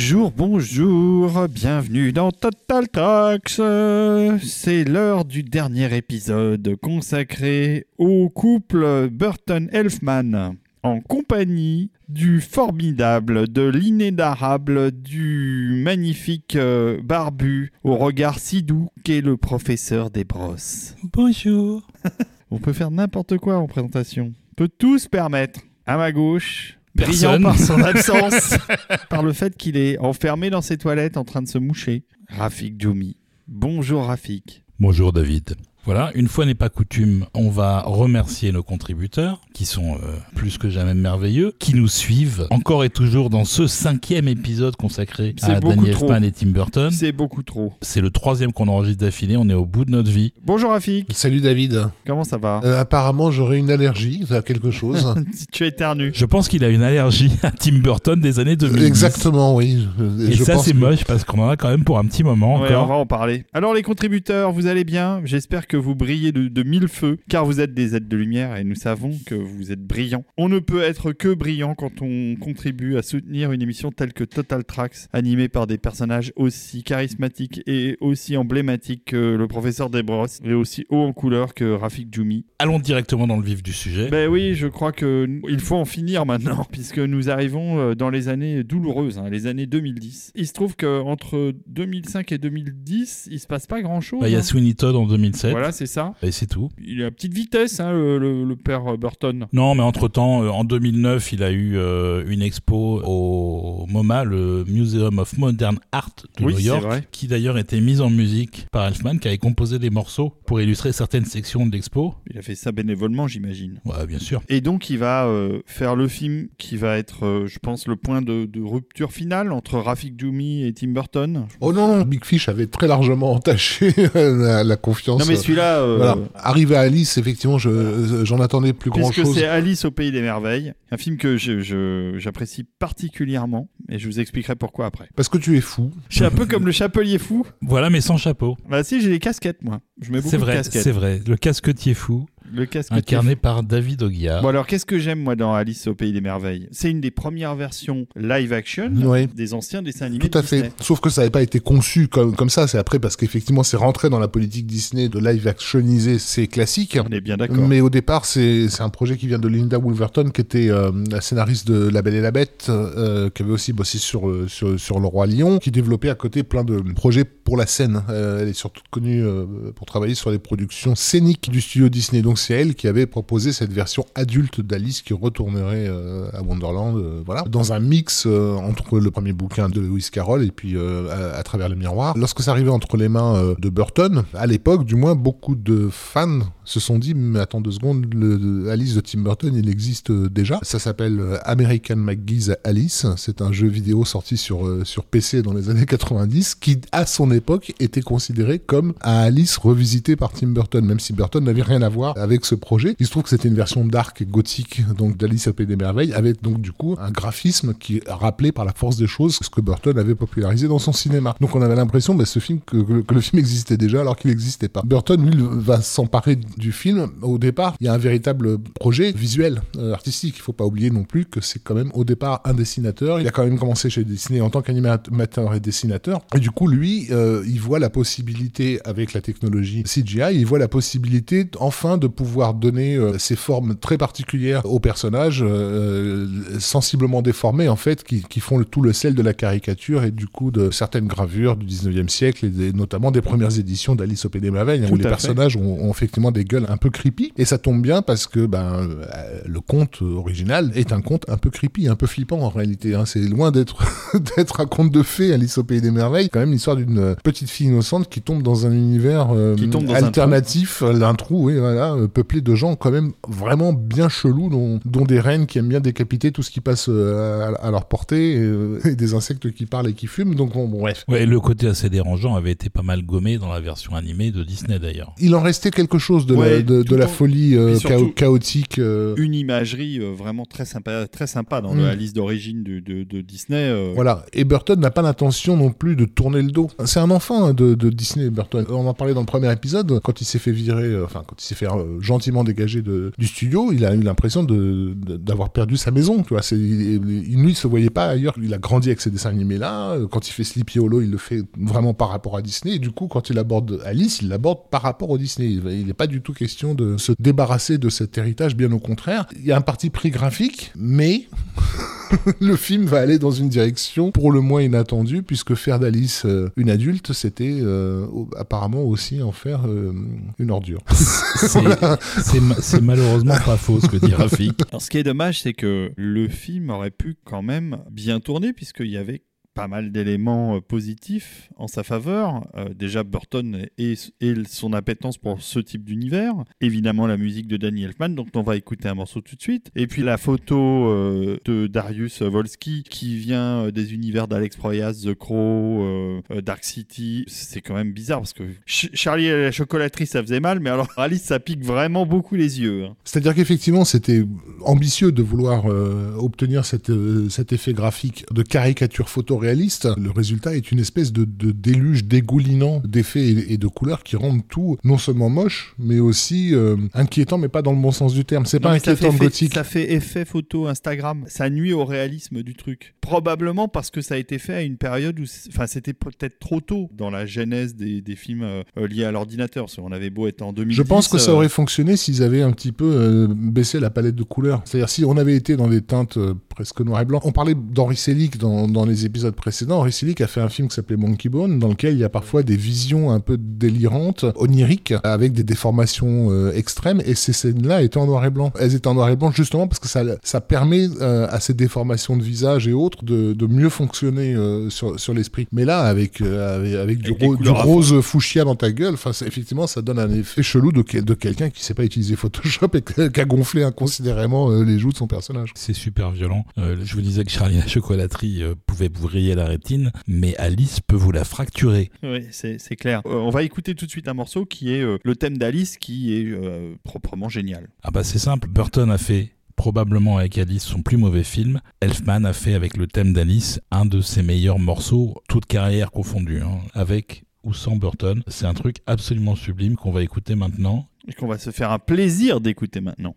Bonjour, bonjour, bienvenue dans Total Tracks. C'est l'heure du dernier épisode consacré au couple Burton-Elfman en compagnie du formidable, de l'inénarrable, du magnifique euh, barbu au regard si doux qu'est le professeur des brosses. Bonjour. On peut faire n'importe quoi en présentation. On peut tout se permettre. À ma gauche, brillant par son absence, par le fait qu'il est enfermé dans ses toilettes en train de se moucher. Rafik Djoumi. Bonjour Rafik. Bonjour David. Voilà, une fois n'est pas coutume, on va remercier nos contributeurs, qui sont euh, plus que jamais merveilleux, qui nous suivent encore et toujours dans ce cinquième épisode consacré à Danny trop. Elfman et Tim Burton. C'est beaucoup trop. C'est le troisième qu'on enregistre d'affilée, on est au bout de notre vie. Bonjour Rafik. Salut David. Comment ça va? Euh, apparemment, j'aurais une allergie à quelque chose. Tu éternues. Je pense qu'il a une allergie à Tim Burton des années 2010. Exactement, oui. Je- Et je ça c'est que- moche parce qu'on en a quand même pour un petit moment Ouais, encore. on va en parler. Alors les contributeurs, vous allez bien? J'espère que vous brillez de, de mille feux, car vous êtes des êtres de lumière et nous savons que vous êtes brillants. On ne peut être que brillant quand on contribue à soutenir une émission telle que Total Tracks, animée par des personnages aussi charismatiques et aussi emblématiques que le professeur Desbrosses, et aussi haut en couleur que Rafik Djoumi. Allons directement dans le vif du sujet. Ben oui, je crois que n- il faut en finir maintenant, puisque nous arrivons euh, dans les années douloureuses, hein, les années 2010. Il se trouve que entre 2005 et 2010, il se passe pas grand-chose. Bah, Il y a hein. Sweeney Todd en 2007. Voilà, c'est ça. Et c'est tout. Il est à petite vitesse, hein, le, le- le père Burton. Non, mais entre-temps, euh, en 2009, il a eu euh, une expo au MoMA, le Museum of Modern Art de Oui, New York, vrai. qui d'ailleurs était mise en musique par Elfman, qui avait composé des morceaux pour illustrer certaines sections de l'expo. Il a fait ça bénévolement, j'imagine. Ouais, bien sûr. Et donc, il va euh, faire le film qui va être, euh, je pense, le point de, de rupture finale entre Rafik Djoumi et Tim Burton. Oh non, non, Big Fish avait très largement entaché la, la confiance. Non, mais celui-là, euh, Voilà. Arrivé à Alice, effectivement, je- j'en attendais plus grand chose. c'est Alice au Pays des Merveilles, un film que je- je- j'apprécie particulièrement, et je vous expliquerai pourquoi après. Parce que tu es fou. Je suis un peu comme le chapelier fou. Voilà, mais sans chapeau. Bah si, j'ai les casquettes, moi. Je mets beaucoup de vrai, casquettes. c'est vrai. Le casquetier fou, Le casquetier incarné par David Ogia. Bon alors qu'est-ce que j'aime moi dans Alice au pays des merveilles? C'est une des premières versions live action des anciens dessins animés Tout à de fait. Disney. Sauf que ça n'avait pas été conçu comme, comme ça. C'est après parce qu'effectivement, c'est rentré dans la politique Disney de live actioniser ses classiques. On est bien d'accord. Mais au départ, c'est c'est un projet qui vient de Linda Wolverton, qui était euh, la scénariste de La Belle et la Bête, euh, qui avait aussi bossé sur, euh, sur, sur Le Roi Lion, qui développait à côté plein de projets pour la scène. Euh, elle est surtout connue euh, pour travailler sur les productions scéniques du studio Disney. Donc c'est elle qui avait proposé cette version adulte d'Alice qui retournerait euh, à Wonderland, euh, voilà, dans un mix euh, entre le premier bouquin de Lewis Carroll et puis à, à travers le miroir. Lorsque ça arrivait entre les mains de Burton, à l'époque, du moins, beaucoup de fans se sont dit, mais attends deux secondes, Alice de Tim Burton, il existe déjà. Ça s'appelle American McGee's Alice. C'est un jeu vidéo sorti sur, sur PC dans les années 90 qui, à son époque, était considéré comme un Alice revisité par Tim Burton, même si Burton n'avait rien à voir avec ce projet. Il se trouve que c'était une version dark gothique donc d'Alice au Pays des Merveilles, avec donc du coup un graphisme qui rappelait par la force des choses ce que Burton avait popularisé dans son cinéma. Donc on avait l'impression bah, ce film que, que- que le film existait déjà alors qu'il n'existait pas. Burton lui va s'emparer du film. Au départ, il y a un véritable projet visuel, euh, artistique. Il faut pas oublier non plus que c'est quand même au départ un dessinateur. Il a quand même commencé chez Disney en tant qu'animateur et dessinateur. Et du coup, lui, euh, il voit la possibilité avec la technologie CGI, il voit la possibilité enfin de pouvoir donner euh, ces formes très particulières aux personnages, euh, sensiblement déformés en fait, qui, qui font le, tout le sel de la caricature et du coup de certaines gravures du 19e siècle et des- notamment des premières éditions d'Alice au Pays des Merveilles, hein, où les fait. personnages ont, ont effectivement des gueules un peu creepy. Et ça tombe bien parce que ben, euh, le conte original est un conte un peu creepy, un peu flippant en réalité. hein. C'est loin d'être d'être un conte de fées, Alice au Pays des Merveilles. Quand même l'histoire d'une petite fille innocente qui tombe dans un univers euh, Qui tombe dans un alternatif, euh, un trou, oui, voilà, peuplé de gens quand même vraiment bien chelous, dont, dont des reines qui aiment bien décapiter tout ce qui passe euh, à, à leur portée, et, euh, et des insectes qui parlent et qui fument. Donc bon, bon, bref. Ouais, le côté assez dérangeant avait été pas mal gommé dans la version animée de Disney d'ailleurs. Il en restait quelque chose de Ouais, la, de, la folie euh, surtout- chaotique. euh, Une imagerie euh, vraiment très sympa, très sympa dans Mm. la liste d'origine de, de- de Disney. euh, Voilà. Et Burton n'a pas l'intention non plus de tourner le dos. C'est un enfant hein, de, de Disney, Burton. On en parlait dans le premier épisode, quand il s'est fait virer, euh, enfin, quand il s'est fait euh, gentiment dégagé de, du studio, il a eu l'impression de, de- d'avoir perdu sa maison. Il, il se voyait pas ailleurs. Il a grandi avec ces dessins animés là. Quand il fait Sleepy Hollow, il le fait vraiment par rapport à Disney. Et du coup, quand il aborde Alice, il l'aborde par rapport au Disney. Il n'est pas du tout question de se débarrasser de cet héritage, bien au contraire. Il y a un parti pris graphique, mais le film va aller dans une direction pour le moins inattendue, puisque faire d'Alice euh, une adulte, c'était euh, apparemment aussi en faire euh, une ordure. C'est c'est ma- c'est malheureusement pas faux ce que dit Rafik. Alors, ce qui est dommage, c'est que le film aurait pu quand même bien tourner, puisqu'il y avait pas mal d'éléments euh, positifs en sa faveur. Euh, déjà, Burton et, son appétence pour ce type d'univers. Évidemment, la musique de Danny Elfman, donc on va écouter un morceau tout de suite. Et puis la photo euh, de Darius Volsky, qui vient des univers d'Alex Proyas, The Crow, Dark City. C'est quand même bizarre, parce que Ch- Charlie et la chocolaterie, ça faisait mal, mais alors Alice, ça pique vraiment beaucoup les yeux. hein. C'est-à-dire qu'effectivement, c'était ambitieux de vouloir obtenir cet effet graphique de caricature photoréaliste. Le résultat est une espèce de, de déluge dégoulinant d'effets et, et de couleurs qui rendent tout non seulement moche, mais aussi euh, inquiétant, mais pas dans le bon sens du terme. C'est pas inquiétant gothique. ça fait effet photo Instagram. Ça nuit au réalisme du truc. Probablement parce que ça a été fait à une période où, enfin, c'était peut-être trop tôt dans la genèse des, des films euh, euh, liés à l'ordinateur. Qu'on avait beau être en 2010. Je pense que ça aurait fonctionné s'ils avaient un petit peu euh, baissé la palette de couleurs. C'est-à-dire si on avait été dans des teintes presque noir et blanc. On parlait d'Henri Selick dans, dans les épisodes précédents. Henri Selick a fait un film qui s'appelait Monkey Bone, dans lequel il y a parfois des visions un peu délirantes, oniriques, avec des déformations euh, extrêmes. Et ces scènes-là étaient en noir et blanc. Elles étaient en noir et blanc justement parce que ça, ça permet euh, à ces déformations de visage et autres de, de mieux fonctionner euh, sur, sur l'esprit. Mais là, avec, euh, avec, avec du, ro- du rose fuchsia dans ta gueule, effectivement, ça donne un effet chelou de, de quelqu'un qui sait pas utiliser Photoshop et qui a gonflé inconsidérément euh, les joues de son personnage. C'est super violent. Euh, je vous disais que Charlie la chocolaterie euh, pouvait vous la rétine, mais Alice peut vous la fracturer. Oui, c'est c'est clair. Euh, on va écouter tout de suite un morceau qui est euh, le thème d'Alice, qui est euh, proprement génial. Ah bah c'est simple, Burton a fait probablement avec Alice son plus mauvais film. Elfman a fait avec le thème d'Alice un de ses meilleurs morceaux, toute carrière confondue, hein, avec ou sans Burton. C'est un truc absolument sublime qu'on va écouter maintenant. Et qu'on va se faire un plaisir d'écouter maintenant.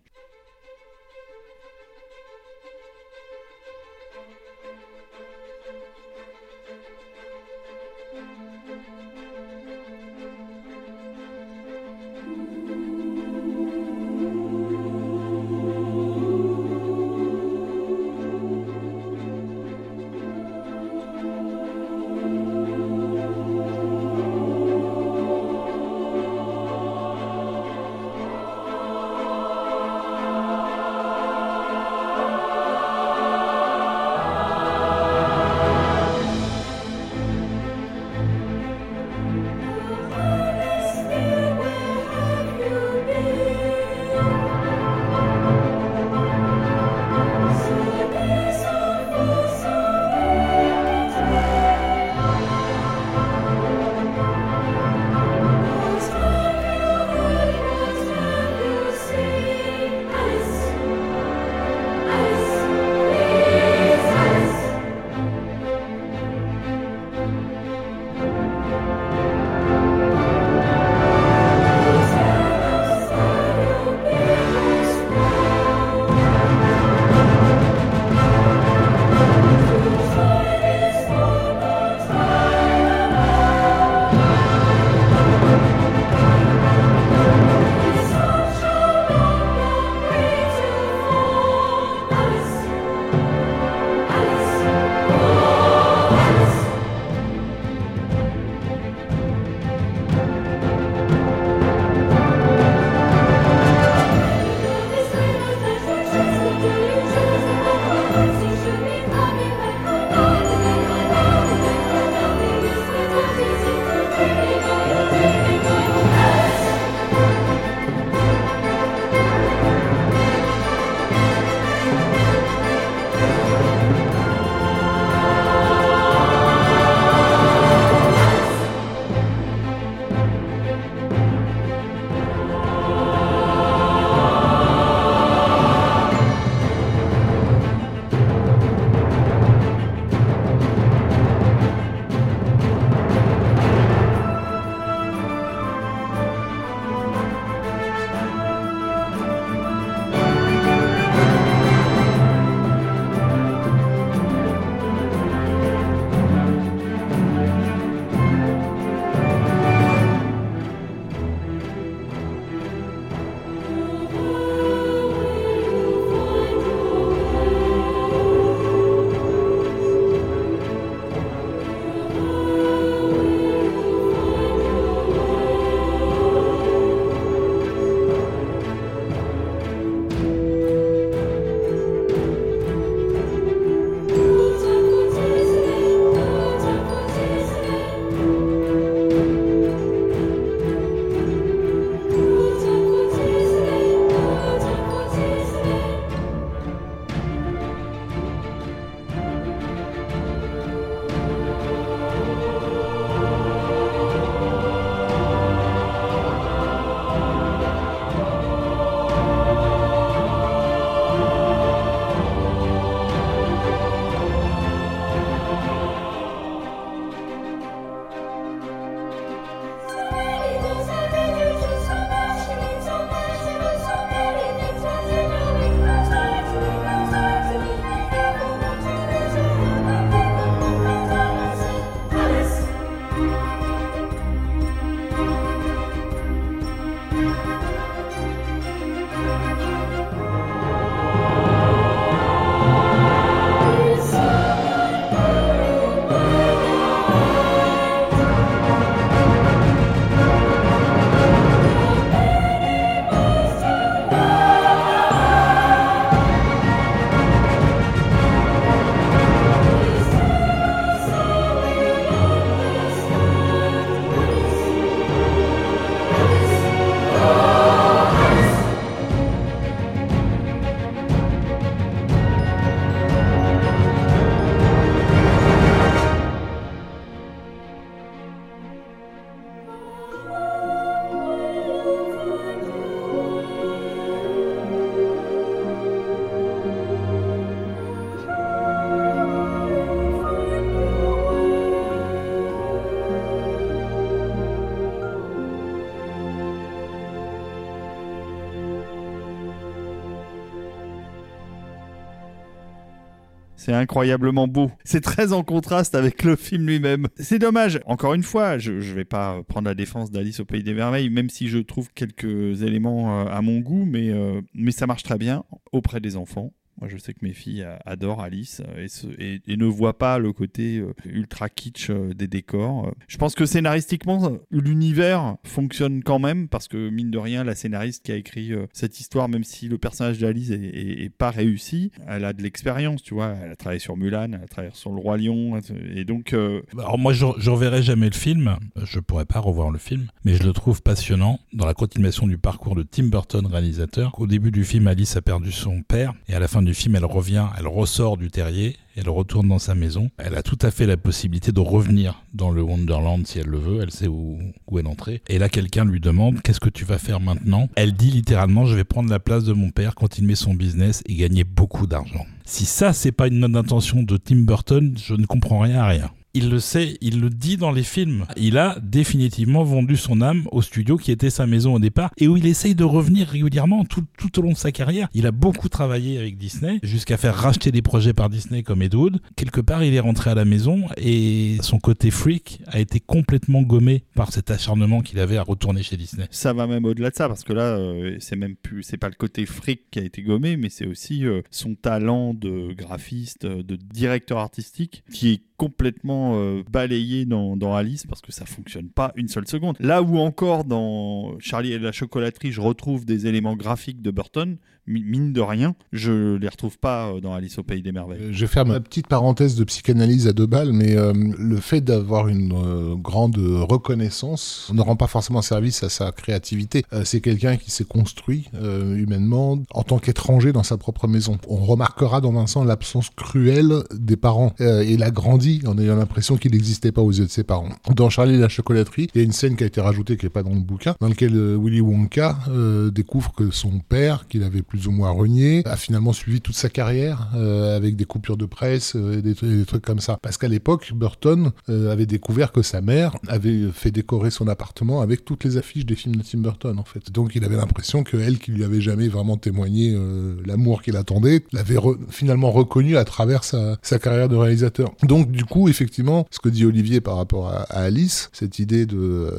C'est incroyablement beau. C'est très en contraste avec le film lui-même. C'est dommage. Encore une fois, je, je vais pas prendre la défense d'Alice au Pays des Merveilles, même si je trouve quelques éléments euh, à mon goût, mais, euh, mais ça marche très bien auprès des enfants. Je sais que mes filles adorent Alice et, se- et- ne voient pas le côté euh, ultra kitsch euh, des décors. Je pense que scénaristiquement, l'univers fonctionne quand même parce que, mine de rien, la scénariste qui a écrit euh, cette histoire, même si le personnage d'Alice est, pas réussi, elle a de l'expérience, tu vois. Elle a travaillé sur Mulan, elle a travaillé sur Le Roi Lion. Et donc, euh, Alors moi, je, je reverrai jamais le film. Je pourrais pas revoir le film, mais je le trouve passionnant dans la continuation du parcours de Tim Burton, réalisateur. Au début du film, Alice a perdu son père, et à la fin du film, elle revient, elle ressort du terrier, elle retourne dans sa maison. Elle a tout à fait la possibilité de revenir dans le Wonderland si elle le veut. Elle sait où, où elle entrer. Et là, quelqu'un lui demande qu'est-ce que tu vas faire maintenant? Elle dit littéralement, je vais prendre la place de mon père, continuer son business et gagner beaucoup d'argent. Si ça, c'est pas une note d'intention de Tim Burton, je ne comprends rien à rien. Il le sait, il le dit dans les films. Il a définitivement vendu son âme au studio qui était sa maison au départ et où il essaye de revenir régulièrement tout, tout au long de sa carrière. Il a beaucoup travaillé avec Disney jusqu'à faire racheter des projets par Disney comme Ed Wood. Quelque part, il est rentré à la maison et son côté freak a été complètement gommé par cet acharnement qu'il avait à retourner chez Disney. ça va même au-delà de ça parce que là, euh, c'est même plus, c'est pas le côté fric qui a été gommé, mais c'est aussi euh, son talent de graphiste, euh, de directeur artistique qui est complètement euh, balayé dans, Alice parce que ça fonctionne pas une seule seconde. Là où encore dans Charlie et la chocolaterie, je retrouve des éléments graphiques de Burton, mine de rien, je les retrouve pas euh, dans Alice au pays des merveilles. Euh, Je vais faire ma petite parenthèse de psychanalyse à deux balles, mais euh, le fait d'avoir une euh, grande reconnaissance ne rend pas forcément service à sa créativité. Euh, c'est quelqu'un qui s'est construit euh, humainement en tant qu'étranger dans sa propre maison. On remarquera dans Vincent l'absence cruelle des parents. Euh, il a grandi en ayant l'impression qu'il n'existait pas aux yeux de ses parents. Dans Charlie et la chocolaterie, il y a une scène qui a été rajoutée qui n'est pas dans le bouquin, dans lequel euh, Willy Wonka euh, découvre que son père, qu'il avait plus ou moins renié, a finalement suivi toute sa carrière euh, avec des coupures de presse euh, des, tru- des trucs comme ça. Parce qu'à l'époque, Burton euh, avait découvert que sa mère avait fait décorer son appartement avec toutes les affiches des films de Tim Burton, en fait. Donc il avait l'impression que elle, qui lui avait jamais vraiment témoigné euh, l'amour qu'il attendait, l'avait finalement reconnu à travers sa, carrière de réalisateur. Donc du coup, effectivement, ce que dit Olivier par rapport à, Alice, cette idée de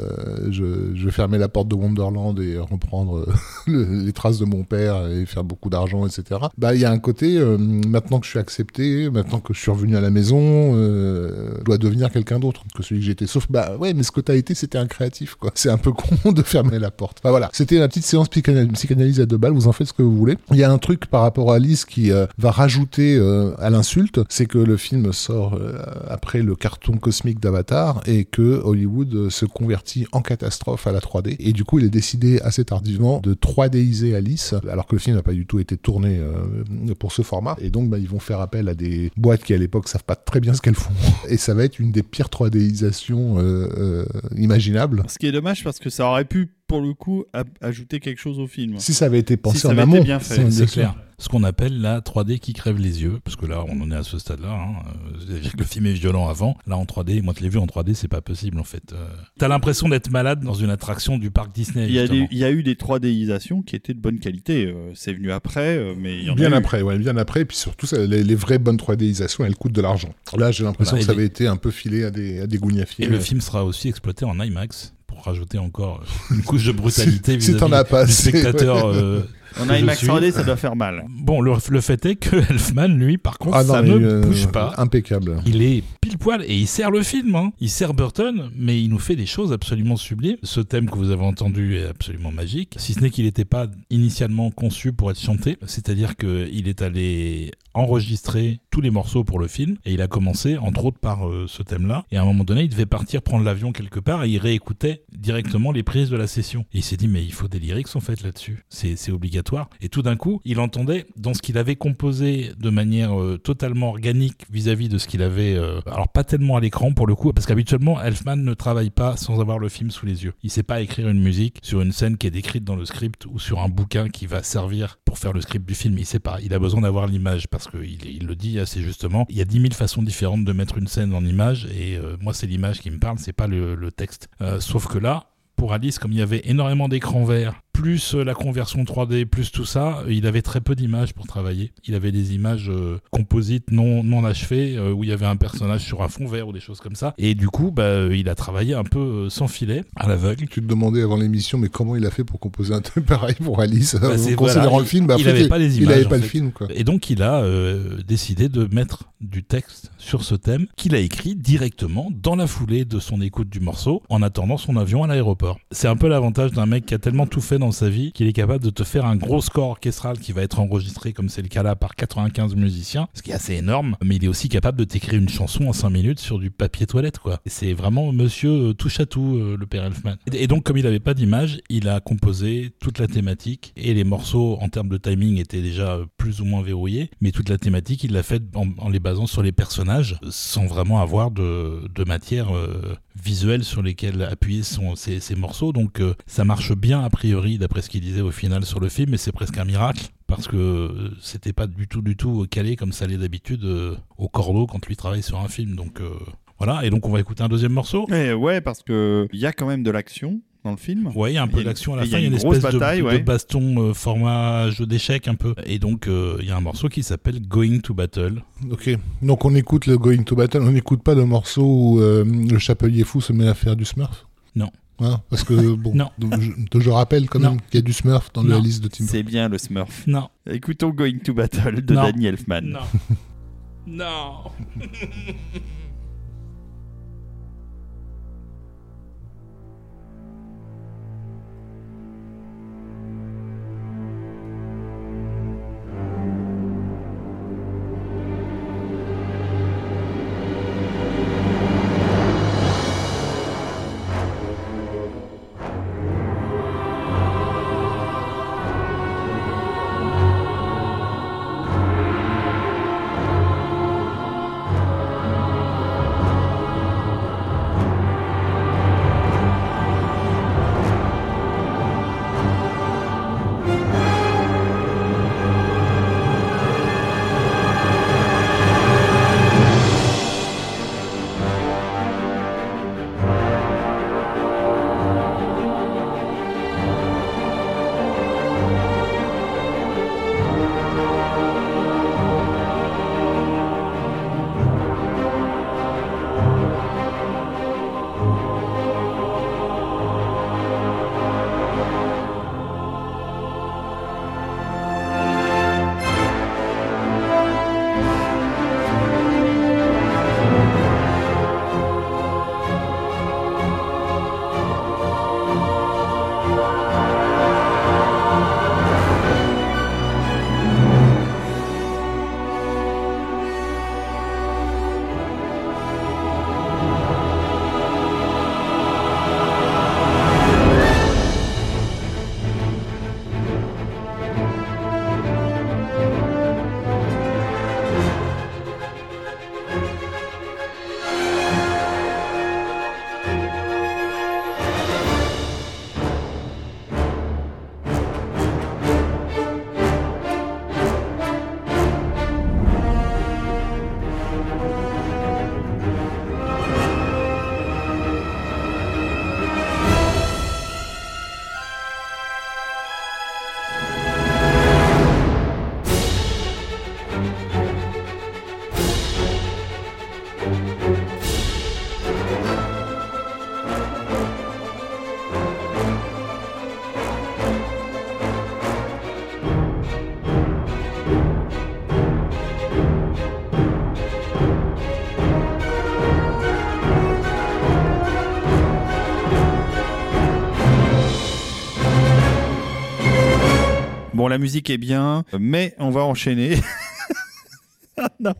je, je fermer la porte de Wonderland et reprendre le- les traces de mon père faire beaucoup d'argent, etc. Bah, il y a un côté, euh, maintenant que je suis accepté, maintenant que je suis revenu à la maison, euh, je dois devenir quelqu'un d'autre que celui que j'étais. Sauf, bah ouais, mais ce que t'as été, c'était un créatif, quoi. C'est un peu con de fermer la porte. Bah voilà, c'était la petite séance psychana- psychanalyse à deux balles, vous en faites ce que vous voulez. Il y a un truc par rapport à Alice qui euh, va rajouter euh, à l'insulte, c'est que le film sort euh, après le carton cosmique d'Avatar et que Hollywood euh, se convertit en catastrophe à la 3D. Et du coup, il est décidé assez tardivement de 3Diser Alice, alors que le film n'a pas du tout été tourné euh, pour ce format. Et donc, bah, ils vont faire appel à des boîtes qui, à l'époque, savent pas très bien ce qu'elles font. Et ça va être une des pires 3Disations euh, euh, imaginables. Ce qui est dommage parce que ça aurait pu, pour le coup, ajouter quelque chose au film. Si ça avait été pensé ça en avait amont, été bien fait, C'est clair. Ce qu'on appelle la 3D qui crève les yeux, parce que là, on en est à ce stade-là. Hein. Euh, C'est-à-dire que le film est violent avant. Là, en 3D, moi, je l'ai vu en 3D, c'est pas possible, en fait. Euh, T'as l'impression d'être malade dans une attraction du parc Disney. Il y, a justement. des- il y a eu des 3Disations qui étaient de bonne qualité. euh, c'est venu après, mais il y en Bien a eu. après, ouais, bien après. Et puis surtout, ça, les, les vraies bonnes 3Disations, elles coûtent de l'argent. Là, j'ai l'impression Voilà, que ça les- avait été un peu filé à des, à des gougnafiers. Et le film sera aussi exploité en IMAX pour rajouter encore euh, une couche de brutalité Si- si t'en vis-à-vis ouais. euh, En que je IMAX suis. 3D, ça doit faire mal. Bon, le, le fait est que Elfman, lui, par contre, Ah non, ça ne euh, bouge pas. Impeccable. Il est pile poil et il sert le film. Hein. Il sert Burton, mais il nous fait des choses absolument sublimes. Ce thème que vous avez entendu est absolument magique, si ce n'est qu'il n'était pas initialement conçu pour être chanté. C'est-à-dire qu'il est allé enregistrer tous les morceaux pour le film et il a commencé entre autres par euh, ce thème-là. Et à un moment donné, il devait partir prendre l'avion quelque part et il réécoutait directement les prises de la session. Et il s'est dit mais il faut des lyrics en fait là-dessus. C'est c'est obligatoire. Et tout d'un coup, il entendait dans ce qu'il avait composé de manière euh, totalement organique vis-à-vis de ce qu'il avait. euh, alors pas tellement à l'écran pour le coup, parce qu'habituellement Elfman ne travaille pas sans avoir le film sous les yeux. Il sait pas écrire une musique sur une scène qui est décrite dans le script ou sur un bouquin qui va servir pour faire le script du film. Il sait pas. Il a besoin d'avoir l'image parce qu'il il le dit assez justement. Il y a dix mille façons différentes de mettre une scène en image et euh, moi c'est l'image qui me parle, c'est pas le, le texte. Euh, sauf que là, pour Alice, comme il y avait énormément d'écrans verts, plus euh, la conversion 3D, plus tout ça, il avait très peu d'images pour travailler. Il avait des images euh, composites non, non achevées, euh, où il y avait un personnage sur un fond vert ou des choses comme ça. Et du coup, bah, il a travaillé un peu euh, sans filet, à l'aveugle. Tu te demandais avant l'émission, mais comment il a fait pour composer un truc pareil pour Alice Bah, En c'est- considérant voilà, le film, bah, il en fait, avait pas les il images, avait en pas le film, quoi. Et donc il a euh, décidé de mettre du texte sur ce thème qu'il a écrit directement dans la foulée de son écoute du morceau en attendant son avion à l'aéroport. C'est un peu l'avantage d'un mec qui a tellement tout fait dans sa vie qu'il est capable de te faire un gros score orchestral qui va être enregistré comme c'est le cas là par 95 musiciens, ce qui est assez énorme, mais il est aussi capable de t'écrire une chanson en 5 minutes sur du papier toilette quoi. C'est vraiment monsieur euh, touche à tout euh, le père Elfman. Et donc comme il n'avait pas d'image, il a composé toute la thématique et les morceaux en termes de timing étaient déjà plus ou moins verrouillés, mais toute la thématique il l'a fait en, en les basant sur les personnages sans vraiment avoir de, de matière euh, visuelle sur lesquelles appuyer son, ses, ses morceaux. Donc euh, ça marche bien a priori d'après ce qu'il disait au final sur le film, mais c'est presque un miracle parce que euh, c'était pas du tout du tout calé comme ça l'est d'habitude euh, au cordeau quand lui travaille sur un film. Donc voilà, et donc on va écouter un deuxième morceau. Eh ouais, parce que il y a quand même de l'action dans le film. Ouais, il y a un peu d'action à la il y fin, a il y a une espèce de- bataille, de, ouais. baston euh, format jeu d'échecs un peu. Et donc euh, il y a un morceau qui s'appelle Going to Battle. Ok. Donc on écoute le Going to Battle, on n'écoute pas le morceau où euh, le chapelier fou se met à faire du Smurf? Non. Hein, parce que, bon, Non. je, je rappelle quand même qu'il y a du Smurf dans Non. la liste de Tim C'est bien le Smurf. Non. Écoutons Going to Battle de Non. Danny Elfman. Non. non. Bon, la musique est bien, mais on va enchaîner. Ah, non,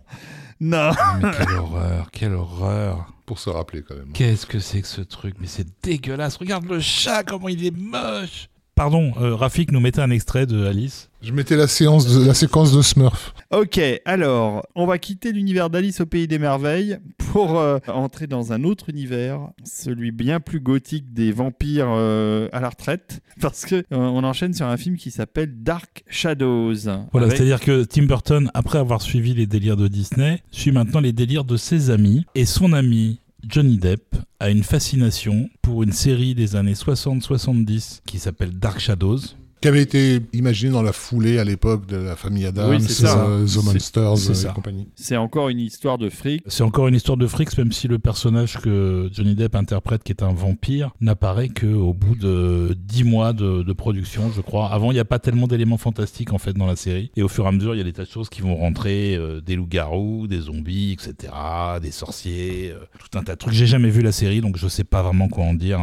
non. Mais quelle horreur, quelle horreur. Pour se rappeler quand même. Qu'est-ce que c'est que ce truc Mais c'est dégueulasse. Regarde le chat, comment il est moche. Pardon, euh, Rafik nous mettait un extrait de Alice. Je mettais la, séance de, la séquence de Smurf. Ok, alors, on va quitter l'univers d'Alice au Pays des Merveilles pour euh, entrer dans un autre univers, celui bien plus gothique des vampires euh, à la retraite, parce que euh, on enchaîne sur un film qui s'appelle Dark Shadows. Voilà, avec- c'est-à-dire que Tim Burton, après avoir suivi les délires de Disney, suit maintenant les délires de ses amis. Et son ami Johnny Depp a une fascination pour une série des années 60-70 qui s'appelle Dark Shadows qui avait été imaginé dans la foulée à l'époque de la famille Adams, Oui, euh, The Monsters et compagnie. C'est encore une histoire de fric. C'est encore une histoire de frics, même si le personnage que Johnny Depp interprète, qui est un vampire, n'apparaît qu'au bout de 10 mois de, de production, je crois. Avant, il n'y a pas tellement d'éléments fantastiques, en fait, dans la série. Et au fur et à mesure, il y a des tas de choses qui vont rentrer, euh, des loups-garous, des zombies, etc., des sorciers, euh, tout un tas de trucs. J'ai jamais vu la série, donc je sais pas vraiment quoi en dire.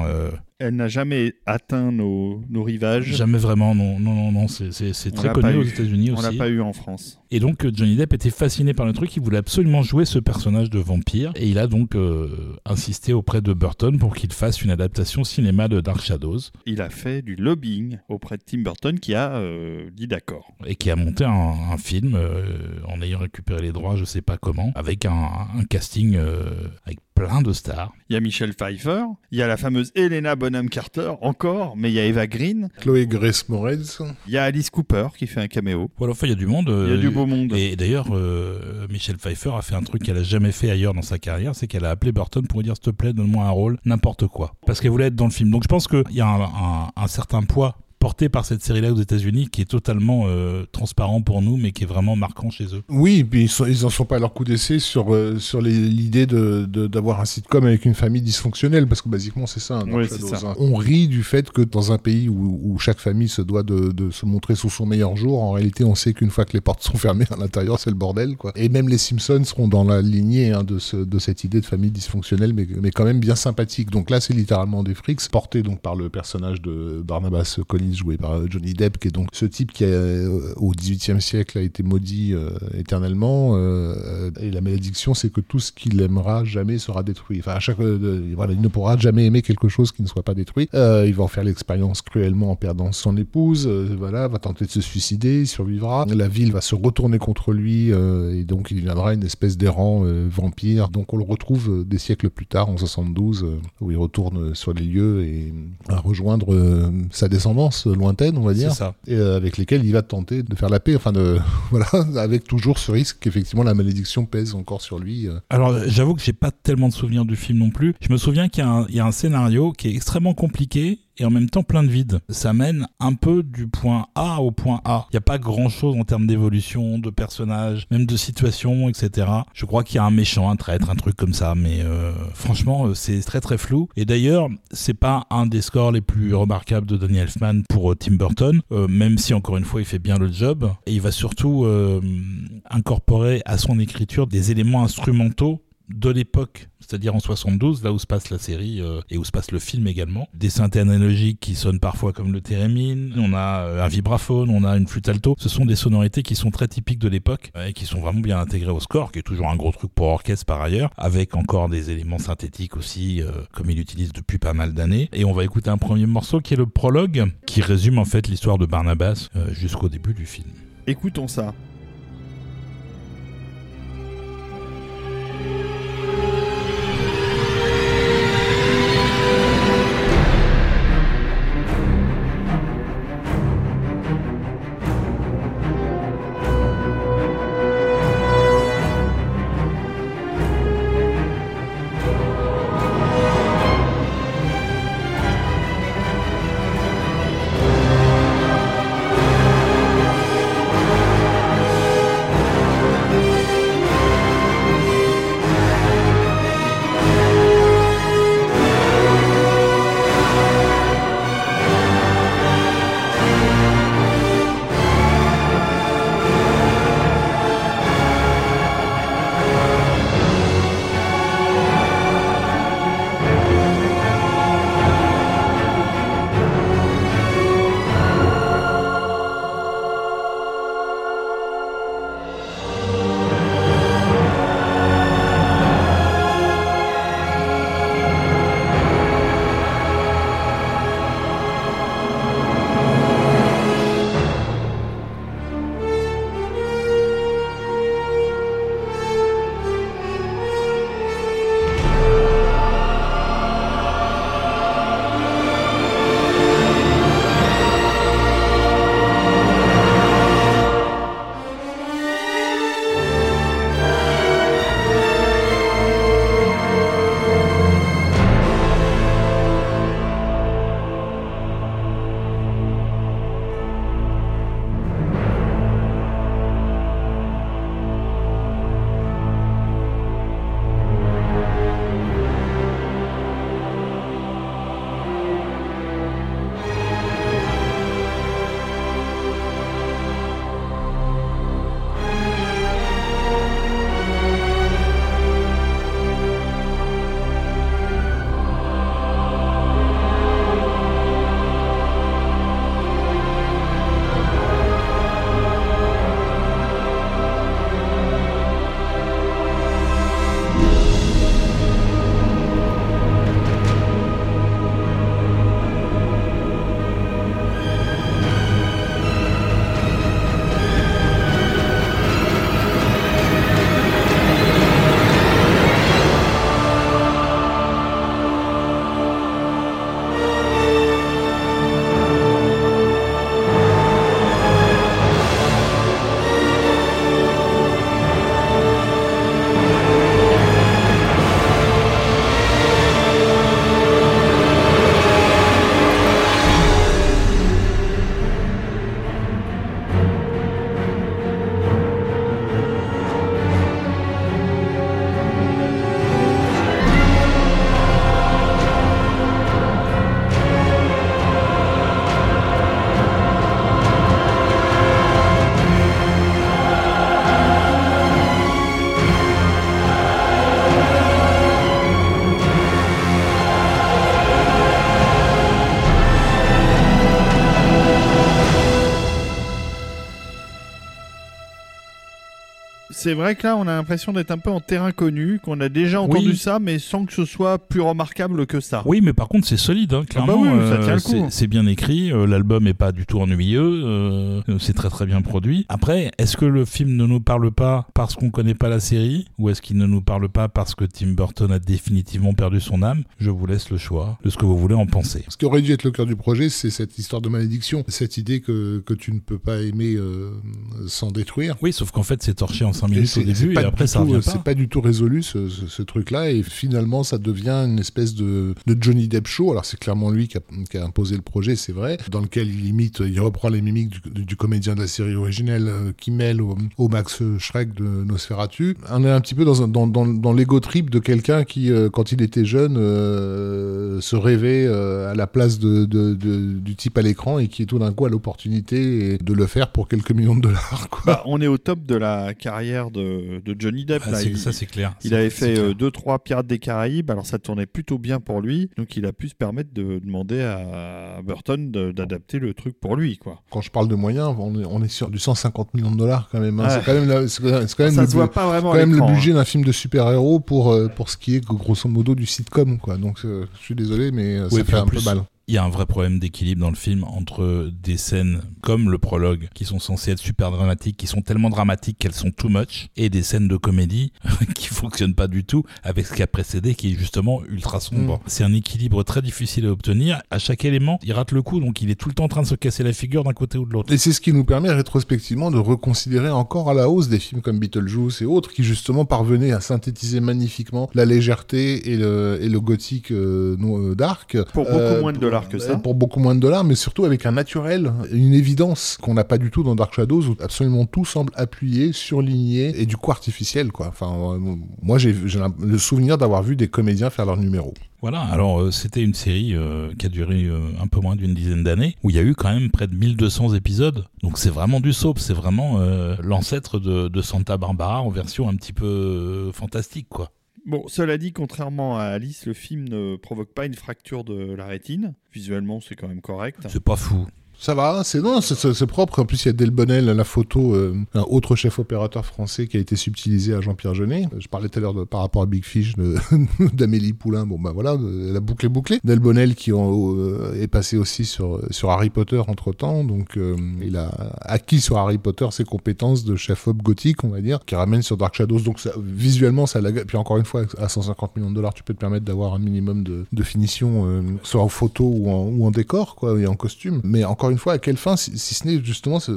Elle n'a jamais atteint nos, nos rivages. jamais vraiment, non, non, non, non. C'est- très connu aux. États-Unis On l'a aussi. pas eu en France. Et donc euh, Johnny Depp était fasciné par le truc, il voulait absolument jouer ce personnage de vampire, et il a donc euh, insisté auprès de Burton pour qu'il fasse une adaptation cinéma de Dark Shadows, Il a fait du lobbying auprès de Tim Burton qui a euh, dit d'accord. et qui a monté un, un film euh, en ayant récupéré les droits, je sais pas comment, avec un, un casting avec plein de stars. Il y a Michel Pfeiffer, il y a la fameuse Helena Bonham Carter encore, mais il y a Eva Green, Chloé Grace Moretz. il y a Alice Cooper qui fait un caméo. Voilà, enfin il y a du monde. Il y a euh, du beau monde. Et d'ailleurs, euh, Michelle Pfeiffer a fait un truc qu'elle a jamais fait ailleurs dans sa carrière, c'est qu'elle a appelé Burton pour lui dire s'il te plaît, donne-moi un rôle, n'importe quoi, parce qu'elle voulait être dans le film. Donc je pense qu'il y a un, un- un certain poids porté par cette série-là aux États-Unis qui est totalement euh, transparent pour nous, mais qui est vraiment marquant chez eux. Oui, puis ils, sont, ils en sont pas à leur coup d'essai sur, euh, sur l'idée de, d'avoir un sitcom avec une famille dysfonctionnelle, parce que basiquement c'est ça. On rit du fait que dans un pays où, où chaque famille se doit de, de se montrer sous son meilleur jour, en réalité on sait qu'une fois que les portes sont fermées à l'intérieur c'est le bordel. Quoi. Et même les Simpsons seront dans la lignée hein, de, ce, de cette idée de famille dysfonctionnelle, mais, mais quand même bien sympathique. Donc là c'est littéralement des frics, portés donc par le personnage de Barnabas Collins joué par euh, Johnny Depp, qui est donc ce type qui euh, au XVIIIe siècle a été maudit euh, éternellement. et la malédiction, c'est que tout ce qu'il aimera jamais sera détruit. Enfin, à chaque, voilà, il ne pourra jamais aimer quelque chose qui ne soit pas détruit. Il va en faire l'expérience cruellement en perdant son épouse. voilà, va tenter de se suicider, il survivra. La ville va se retourner contre lui et donc il deviendra une espèce d'errant vampire. Donc on le retrouve des siècles plus tard, en 72, euh, où il retourne sur les lieux et va rejoindre sa descendance lointaine, on va dire ça. et euh, avec lesquels il va tenter de faire la paix, enfin de voilà, avec toujours ce risque qu'effectivement la malédiction pèse encore sur lui. euh. Alors, j'avoue que j'ai pas tellement de souvenirs du film non plus. Je me souviens qu'il y, a un- il y a un scénario qui est extrêmement compliqué et en même temps plein de vide. Ça mène un peu du point A au point A. Il n'y a pas grand chose en termes d'évolution, de personnages, même de situation, etc. Je crois qu'il y a un méchant, un traître, un truc comme ça, mais euh, franchement, euh, c'est très très flou. Et d'ailleurs, c'est pas un des scores les plus remarquables de Danny Elfman pour euh, Tim Burton, même si encore une fois il fait bien le job. Et il va surtout incorporer à son écriture des éléments instrumentaux de l'époque, c'est-à-dire en 72, là où se passe la série euh, et où se passe le film également. Des synthés analogiques qui sonnent parfois comme le thérémine, on a euh, un vibraphone, on a une flûte alto. Ce sont des sonorités qui sont très typiques de l'époque euh, et qui sont vraiment bien intégrées au score, qui est toujours un gros truc pour orchestre par ailleurs, avec encore des éléments synthétiques aussi, comme il utilise depuis pas mal d'années. Et on va écouter un premier morceau qui est le prologue, qui résume en fait l'histoire de Barnabas jusqu'au début du film. Écoutons ça. C'est vrai que là, on a l'impression d'être un peu en terrain connu, qu'on a déjà entendu Oui. ça, mais sans que ce soit plus remarquable que ça. Oui, mais par contre, c'est solide, hein, Ah bah clairement. oui, ça tient le c'est- coup. c'est bien écrit, euh, l'album est pas du tout ennuyeux, euh, c'est très très bien produit. Après, est-ce que le film ne nous parle pas parce qu'on connaît pas la série, ou est-ce qu'il ne nous parle pas parce que Tim Burton a définitivement perdu son âme? Je vous laisse le choix de ce que vous voulez en penser. Ce qui aurait dû être le cœur du projet, c'est cette histoire de malédiction, cette idée que, que tu ne peux pas aimer euh, sans détruire. Oui, sauf qu'en fait, c'est torché en 5 Et minutes c'est- au début, c'est et pas après du ça tout- revient C'est pas. pas du tout résolu ce, ce- ce truc-là, et finalement ça devient une espèce de, de Johnny Depp show. Alors c'est clairement lui qui a, qui a imposé le projet, c'est vrai, dans lequel il imite, il reprend les mimiques du, du comédien de la série originelle euh, qui mêle au, au Max Schreck de Nosferatu. On est un petit peu dans, un- dans, dans, dans l'ego trip de quelqu'un qui, euh, quand il était jeune, euh, se rêvait euh, à la place de, de- de- du type à l'écran et qui tout d'un coup a l'opportunité de le faire pour quelques millions de dollars. Quoi. Bah, on est au top de la carrière de, de Johnny Depp. Ah, là. Il- ça, c'est clair. Il avait fait clair. euh, deux trois Pirates des Caraïbes, alors ça tournait plutôt bien pour lui, donc il a pu se permettre de demander à Burton d'adapter le truc pour lui, quoi. Quand je parle de moyens, on est, on est sur du 150 millions de dollars quand même. hein. Ouais. C'est quand même, la- c'est quand même- c'est quand même ça le, se voit pas vraiment quand à même le l'écran, hein. budget d'un film de super-héros pour, euh, pour ce qui est grosso modo du sitcom. Quoi. Donc euh, je suis désolé, mais ça fait un peu mal. Il y a un vrai problème d'équilibre dans le film entre des scènes comme le prologue, qui sont censées être super dramatiques, qui sont tellement dramatiques qu'elles sont too much, et des scènes de comédie qui fonctionnent pas du tout avec ce qui a précédé, qui est justement ultra sombre. Mm. C'est un équilibre très difficile à obtenir. À chaque élément, il rate le coup, donc il est tout le temps en train de se casser la figure d'un côté ou de l'autre. Et c'est ce qui nous permet rétrospectivement de reconsidérer encore à la hausse des films comme Beetlejuice et autres qui justement parvenaient à synthétiser magnifiquement la légèreté et le, et le gothique euh, euh, dark. Pour beaucoup moins de dollars que ça. Pour beaucoup moins de dollars, mais surtout avec un naturel, une évidence qu'on n'a pas du tout dans Dark Shadows où absolument tout semble appuyé, surligné et du coup artificiel. Quoi. Enfin, euh, moi j'ai le souvenir d'avoir vu des comédiens faire leur numéro. Voilà, alors euh, c'était une série euh, qui a duré euh, un peu moins d'une dizaine d'années, où il y a eu quand même près de 1200 épisodes. Donc c'est vraiment du soap, c'est vraiment euh, l'ancêtre de, de Santa Barbara en version un petit peu euh, fantastique, quoi. Bon, cela dit, contrairement à Alice, le film ne provoque pas une fracture de la rétine. Visuellement, c'est quand même correct. C'est pas fou. Ça va, c'est non, c'est- propre. En plus, il y a Delbonnel, la photo, euh, un autre chef opérateur français qui a été subtilisé à Jean-Pierre Jeunet. Je parlais tout à l'heure par rapport à Big Fish d'Amélie Poulain. Bon, bah voilà, la boucle est bouclée. Delbonnel qui en- euh, est passé aussi sur, sur Harry Potter entre temps. Donc, euh, il a acquis sur Harry Potter ses compétences de chef op gothique, on va dire, qui ramène sur Dark Shadows. Donc, ça, visuellement, ça la... Puis encore une fois, à 150 millions de dollars, tu peux te permettre d'avoir un minimum de, finition, soit en photo ou en, ou en décor, quoi, et en costume. Mais encore une fois, à quelle fin, si, si ce n'est justement ce,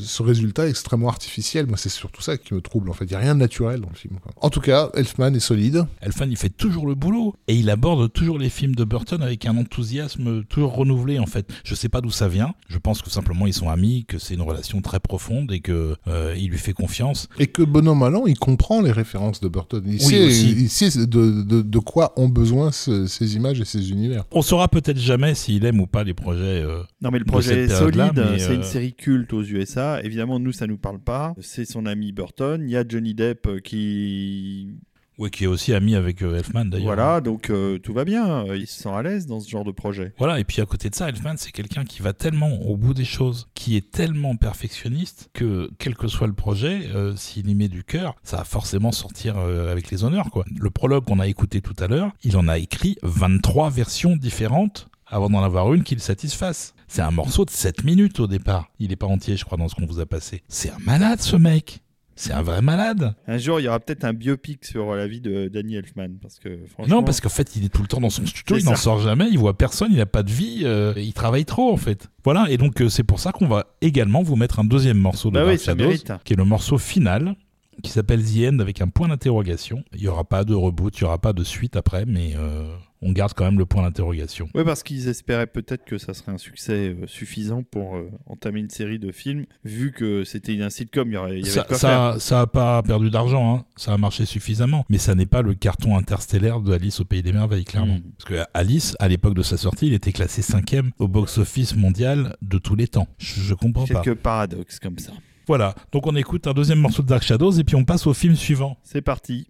ce résultat extrêmement artificiel Moi, c'est surtout ça qui me trouble, en fait. Il n'y a rien de naturel dans le film. quoi. En tout cas, Elfman est solide. Elfman, il fait toujours le boulot et il aborde toujours les films de Burton avec un enthousiasme toujours renouvelé en fait. Je sais pas d'où ça vient. Je pense que simplement ils sont amis, que c'est une relation très profonde et que euh, il lui fait confiance. Et que bonhomme allant, il comprend les références de Burton. Il Oui, sait, aussi. il sait de, de, de quoi ont besoin ce- ces images et ces univers. On saura peut-être jamais s'il aime ou pas les projets. euh, Non, mais le de projet solide. C'est une euh, série culte aux USA. Évidemment, nous, ça nous parle pas. C'est son ami Burton. Il y a Johnny Depp euh, qui. Ouais, qui est aussi ami avec euh, Elfman d'ailleurs. Voilà, donc euh, tout va bien. Il se sent à l'aise dans ce genre de projet. Voilà, et puis à côté de ça, Elfman, c'est quelqu'un qui va tellement au bout des choses, qui est tellement perfectionniste que quel que soit le projet, euh, s'il y met du cœur, ça va forcément sortir euh, avec les honneurs. quoi. Le prologue qu'on a écouté tout à l'heure, il en a écrit 23 versions différentes avant d'en avoir une qui le satisfasse. C'est un morceau de 7 minutes au départ. Il est pas entier, je crois, dans ce qu'on vous a passé. C'est un malade, ce mec. C'est un vrai malade. Un jour, il y aura peut-être un biopic sur la vie de Danny Elfman. Parce que franchement. Non, parce qu'en fait, il est tout le temps dans son studio, il n'en sort jamais, il voit personne, il n'a pas de vie, euh, il travaille trop en fait. Voilà, et donc euh, c'est pour ça qu'on va également vous mettre un deuxième morceau de Bah oui, Shadows, qui est le morceau final, qui s'appelle The End avec un point d'interrogation. Il n'y aura pas de reboot, il n'y aura pas de suite après, mais euh, on garde quand même le point d'interrogation. Oui, parce qu'ils espéraient peut-être que ça serait un succès euh, suffisant pour euh, entamer une série de films, vu que c'était un sitcom, il y, avait Ça, faire. ça, ça a pas perdu d'argent, hein. ça a marché suffisamment, mais ça n'est pas le carton interstellaire de Alice au Pays des Merveilles, clairement. Mm. Parce que Alice, à l'époque de sa sortie, il était classé cinquième au box-office mondial de tous les temps. Je, je comprends pas. Quelques paradoxes comme ça. Voilà, donc on écoute un deuxième morceau de Dark Shadows et puis on passe au film suivant. C'est parti.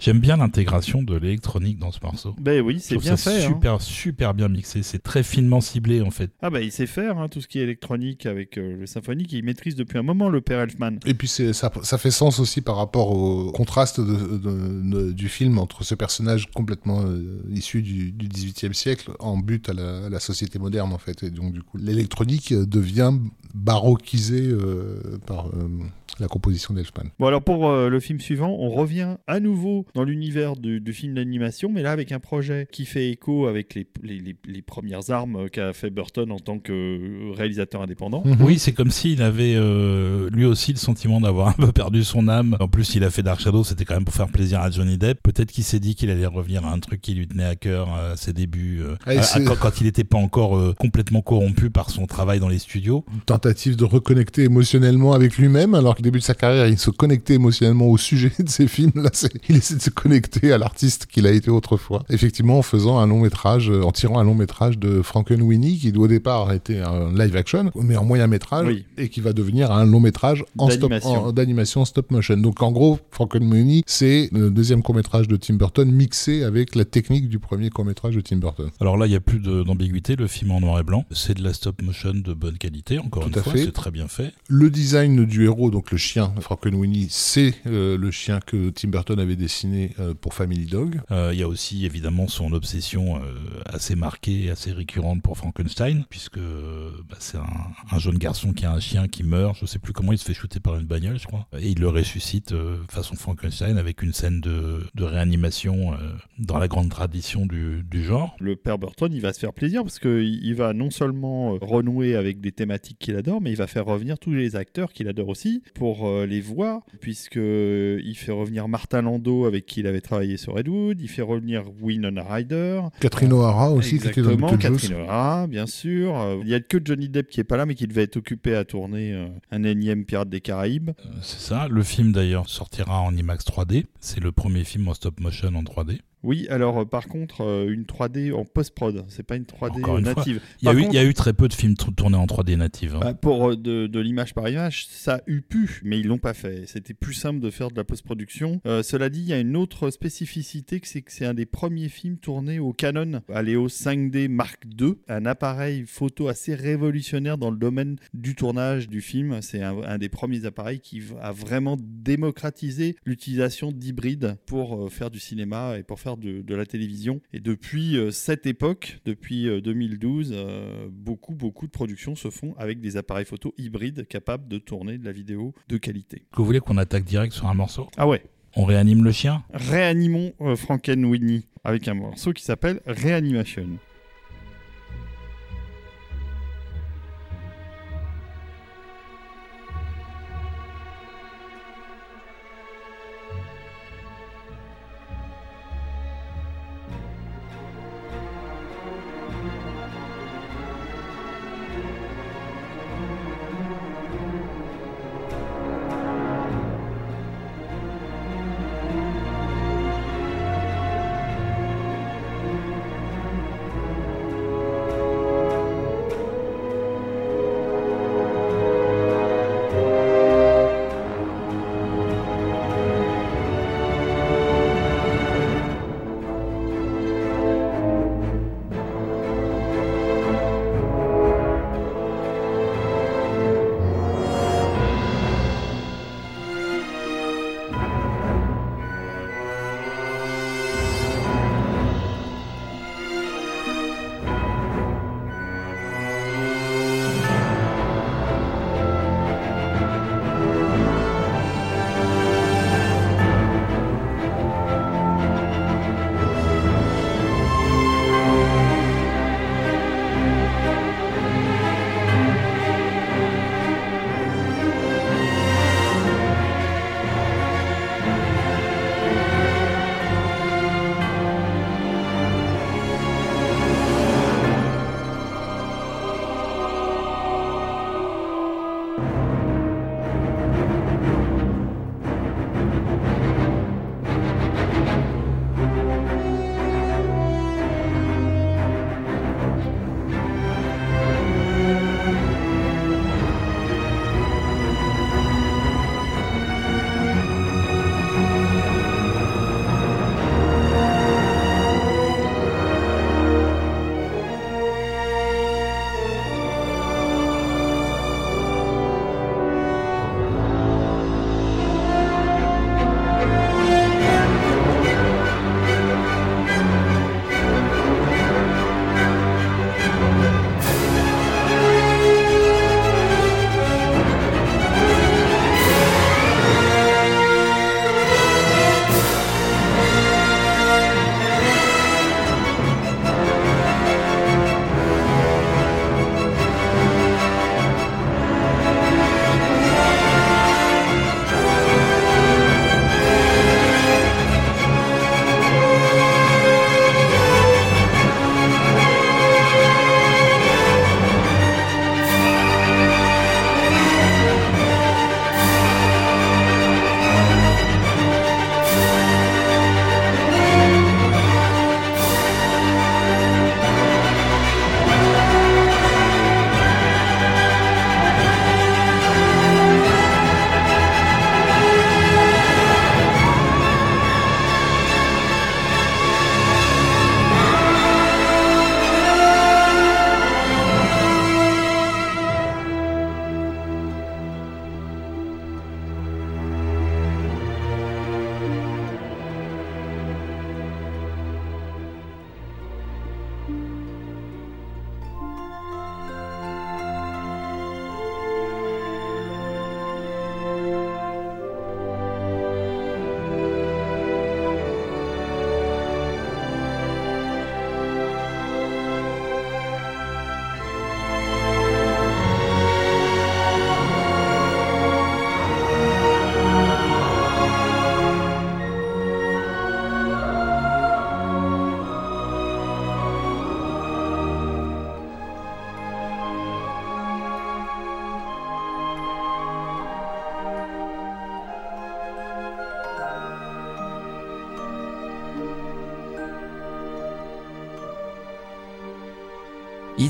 J'aime bien l'intégration de l'électronique dans ce morceau. Ben oui, c'est bien ça fait. hein. Super, super bien mixé. C'est très finement ciblé en fait. Ah bah il sait faire hein, tout ce qui est électronique avec euh, le symphonique, il maîtrise depuis un moment le père Elfman. Et puis c'est ça, ça fait sens aussi par rapport au contraste de- de- de- du film entre ce personnage complètement euh, issu du, du 18e siècle en but à la, à la société moderne en fait. Et donc du coup l'électronique devient baroquisée euh, par euh, la composition d'Elfman. Bon alors pour euh, le film suivant, on revient à nouveau dans l'univers du, du film d'animation, mais là avec un projet qui fait écho avec les, les- les- les premières armes qu'a fait Burton en tant que euh, réalisateur indépendant. Mhm. Oui, c'est comme s'il avait euh, lui aussi le sentiment d'avoir un peu perdu son âme. En plus, il a fait Dark Shadow, c'était quand même pour faire plaisir à Johnny Depp. Peut-être qu'il s'est dit qu'il allait revenir à un truc qui lui tenait à cœur à ses débuts, euh, Ah, à- quand, quand il n'était pas encore euh, complètement corrompu par son travail dans les studios. Une tentative de reconnecter émotionnellement avec lui-même, alors qu'au début de sa carrière, il se connectait émotionnellement au sujet de ses films. Là, c'est- il essaie de se connecter à l'artiste qu'il a été autrefois. Effectivement, en faisant un long métrage, euh, en tirant un long métrage de Frankenweenie, qui au départ était un live action, mais en moyen métrage, Oui. et qui va devenir un long métrage en stop, D'animation. en- d'animation stop motion. Donc en gros, Frankenweenie, c'est le deuxième court métrage de Tim Burton mixé avec la technique du premier court métrage de Tim Burton. Alors là, il n'y a plus d'ambiguïté. Le film en noir et blanc, c'est de la stop motion de bonne qualité. Encore Tout une à fois, fait. c'est très bien fait. Le design du héros, donc le chien, Frankenweenie, c'est euh, le chien que Tim Burton avait dessiné euh, pour Family Dog. Euh, Il y a aussi évidemment son obsession euh, assez marquée, et assez récurrente pour Frankenstein, puisque euh, bah, c'est un, un jeune garçon qui a un chien qui meurt. Je sais plus comment il se fait shooter par une bagnole, je crois, et il le ressuscite euh, façon Frankenstein avec une scène de, de réanimation euh, dans la grande tradition du, du genre. Le père Burton, il va se faire plaisir parce qu'il il va non seulement renouer avec des thématiques qu'il adore, mais il va faire revenir tous les acteurs qu'il adore aussi pour euh, les voix, puisque euh, il fait revenir Martin Landau avec qui il avait travaillé sur Redwood, il fait revenir Winona Ryder, Catherine O'Hara aussi, qui était dans Exactement. Catherine O'Hara, bien sûr. Euh, Il y a que Johnny Depp qui est pas là, mais qui devait être occupé à tourner euh, un énième Pirate des Caraïbes. Euh, C'est ça. Le film d'ailleurs sortira en IMAX 3D. C'est le premier film en stop motion en 3D. Oui, alors euh, par contre, euh, une 3D en post-prod, c'est pas une 3D Encore une native. Il y, a eu, contre- il y a eu très peu de films tournés en 3D native. hein. Bah, pour euh, de, de l'image par image, ça a eu pu, mais ils l'ont pas fait. C'était plus simple de faire de la post-production. Euh, cela dit, il y a une autre spécificité, c'est que c'est un des premiers films tournés au Canon Aleo 5D Mark II, un appareil photo assez révolutionnaire dans le domaine du tournage du film. C'est un, un des premiers appareils qui a vraiment démocratisé l'utilisation d'hybrides pour faire du cinéma et pour faire de, de la télévision. Et depuis euh, cette époque, depuis euh, 2012, euh, beaucoup, beaucoup de productions se font avec des appareils photo hybrides capables de tourner de la vidéo de qualité. Vous voulez qu'on attaque direct sur un morceau? Ah ouais, On réanime le chien? Réanimons euh, Frankenweenie avec un morceau qui s'appelle Reanimation.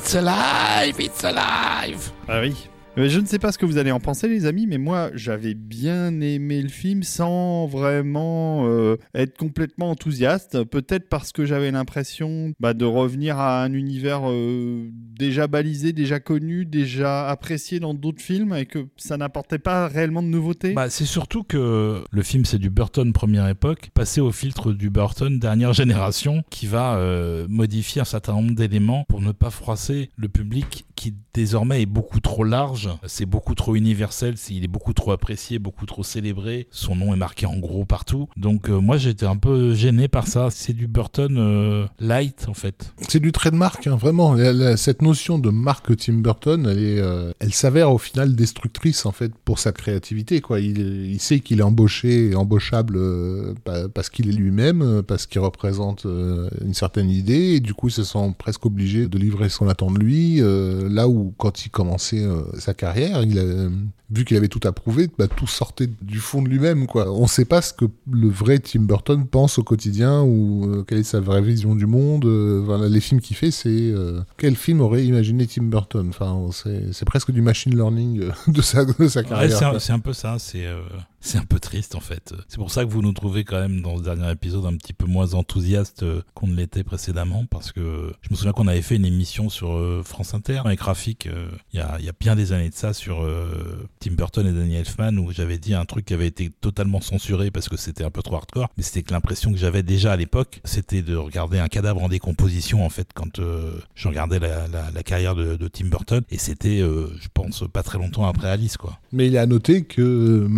It's alive, it's alive. Ah oui. Mais Je ne sais pas ce que vous allez en penser, les amis, mais moi, j'avais bien aimé le film sans vraiment euh, être complètement enthousiaste. Peut-être parce que j'avais l'impression bah, de revenir à un univers euh, déjà balisé, déjà connu, déjà apprécié dans d'autres films et que ça n'apportait pas réellement de nouveautés. Bah, c'est surtout que le film c'est du Burton première époque, passé au filtre du Burton dernière génération, qui va euh, modifier un certain nombre d'éléments pour ne pas froisser le public qui désormais est beaucoup trop large, c'est beaucoup trop universel, il est beaucoup trop apprécié, beaucoup trop célébré, son nom est marqué en gros partout. Donc euh, moi j'étais un peu gêné par ça, c'est du Burton euh, light en fait. C'est du trait de marque, hein, vraiment. Cette notion de marque Tim Burton, euh, elle s'avère au final destructrice en fait pour sa créativité. Il, sait qu'il est embauché et embauchable pa- parce qu'il est lui-même, parce qu'il représente une certaine idée, et du coup il se sent presque obligé de livrer ce qu'on attend de lui. Euh, là où quand il commençait euh, sa carrière, il a, vu qu'il avait tout approuvé, bah, tout sortait du fond de lui-même. Quoi. On ne sait pas ce que le vrai Tim Burton pense au quotidien ou euh, quelle est sa vraie vision du monde. euh, voilà, les films qu'il fait, c'est euh, quel film aurait imaginé Tim Burton? Enfin, c'est presque du machine learning euh, de sa, de sa Ouais, carrière. c'est un, peu ça, c'est euh, c'est un peu triste en fait. C'est pour ça que vous nous trouvez quand même dans ce dernier épisode un petit peu moins enthousiaste euh, qu'on ne l'était précédemment, parce que je me souviens qu'on avait fait une émission sur euh, France Inter avec Rafik euh, il y, a, bien des années de ça sur Tim Burton et Danny Elfman où j'avais dit un truc qui avait été totalement censuré parce que c'était un peu trop hardcore, mais c'était que l'impression que j'avais déjà à l'époque, c'était de regarder un cadavre en décomposition en fait quand euh, je regardais la, carrière de, de Tim Burton, et c'était, je pense, pas très longtemps après Alice quoi. Mais il est à noter que euh,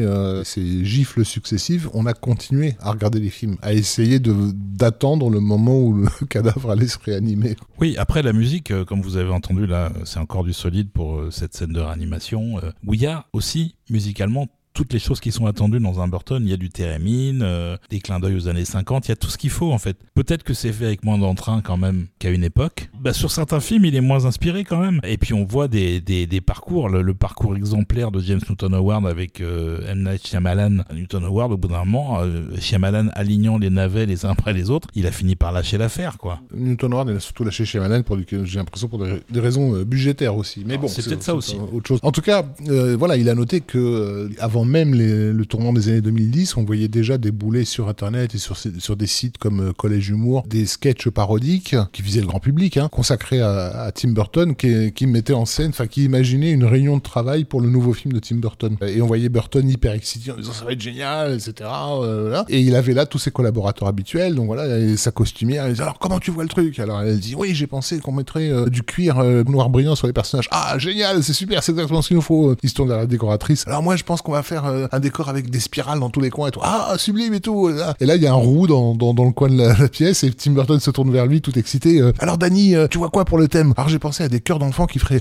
euh, ces gifles successives, on a continué à regarder les films, à essayer d'attendre le moment où le cadavre allait se réanimer. Oui, après la musique, euh, comme vous avez entendu là, c'est encore du solide pour euh, cette scène de réanimation, euh, où il y a aussi musicalement toutes les choses qui sont attendues dans un Burton. Il y a du thérémine, euh, des clins d'œil aux années 50, il y a tout ce qu'il faut en fait. Peut-être que c'est fait avec moins d'entrain quand même qu'à une époque. Bah, sur certains films, il est moins inspiré quand même. Et puis on voit des, des, des parcours, le, le parcours exemplaire de James Newton Howard avec euh, M. Night Shyamalan. Newton Howard, au bout d'un moment, euh, Shyamalan alignant les navets les uns après les autres, il a fini par lâcher l'affaire quoi. Newton Howard, il a surtout lâché chez Malan pour du- j'ai l'impression pour des, raisons euh, budgétaires aussi. Mais Alors, bon, c'est peut-être ça aussi. Autre chose. En tout cas, euh, voilà, il a noté que euh, avant même le tournant des années 2010, on voyait déjà débouler sur Internet et sur, sur des sites comme euh, Collège Humour des sketchs parodiques qui visaient le grand public, hein, consacrés à, Tim Burton, qui, qui mettaient en scène, enfin qui imaginaient une réunion de travail pour le nouveau film de Tim Burton. Et on voyait Burton hyper excité en disant ça va être génial, etc. euh. Et il avait là tous ses collaborateurs habituels, donc voilà, et sa costumière. Elle disait alors comment tu vois le truc? Alors elle dit oui, j'ai pensé qu'on mettrait euh, du cuir euh, noir brillant sur les personnages. Ah génial, c'est super, c'est exactement ce qu'il nous faut. Il se tourne vers la décoratrice. Alors moi je pense qu'on va faire euh, un décor avec des spirales dans tous les coins et tout. Ah sublime et tout. Et là il y a un roux dans, dans, dans le coin de la, la pièce et Tim Burton se tourne vers lui tout excité. euh, alors Danny, euh, tu vois quoi pour le thème? Alors j'ai pensé à des cœurs d'enfants qui feraient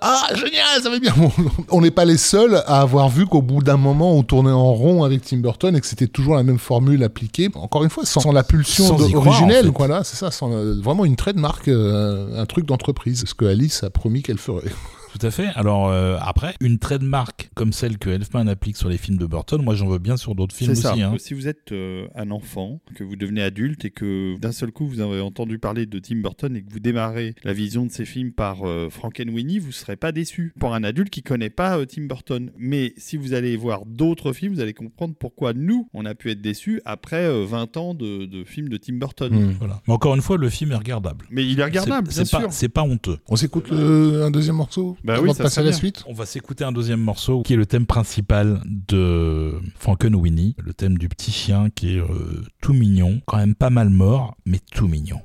ah génial, ça va bien. Bon, on n'est pas les seuls à avoir vu qu'au bout d'un moment on tournait en rond avec Tim Burton et que c'était toujours la même formule appliquée. Encore une fois, sans, sans la pulsion Sans croire, originelle, en fait. quoi là, c'est ça, sans, euh, vraiment une trademark, euh, un truc d'entreprise, ce que Alice a promis qu'elle ferait. Tout à fait. Alors euh, après, une trademark comme celle que Elfman applique sur les films de Burton, moi j'en veux bien sur d'autres films ça. aussi. hein. Si vous êtes euh, un enfant, que vous devenez adulte et que d'un seul coup vous avez entendu parler de Tim Burton et que vous démarrez la vision de ses films par euh, Frankenweenie, vous ne serez pas déçu. Pour un adulte qui connaît pas euh, Tim Burton. Mais si vous allez voir d'autres films, vous allez comprendre pourquoi nous, on a pu être déçus après euh, 20 ans de, de films de Tim Burton. Hmm. Voilà. Mais encore une fois, le film est regardable. Mais il est regardable, C'est- bien c'est pas- sûr. C'est pas honteux. On s'écoute le- un deuxième morceau? Bah avant oui, de ça passer à serait la bien. suite On va s'écouter un deuxième morceau qui est le thème principal de Frankenweenie, le thème du petit chien qui est euh, tout mignon, quand même pas mal mort, mais tout mignon.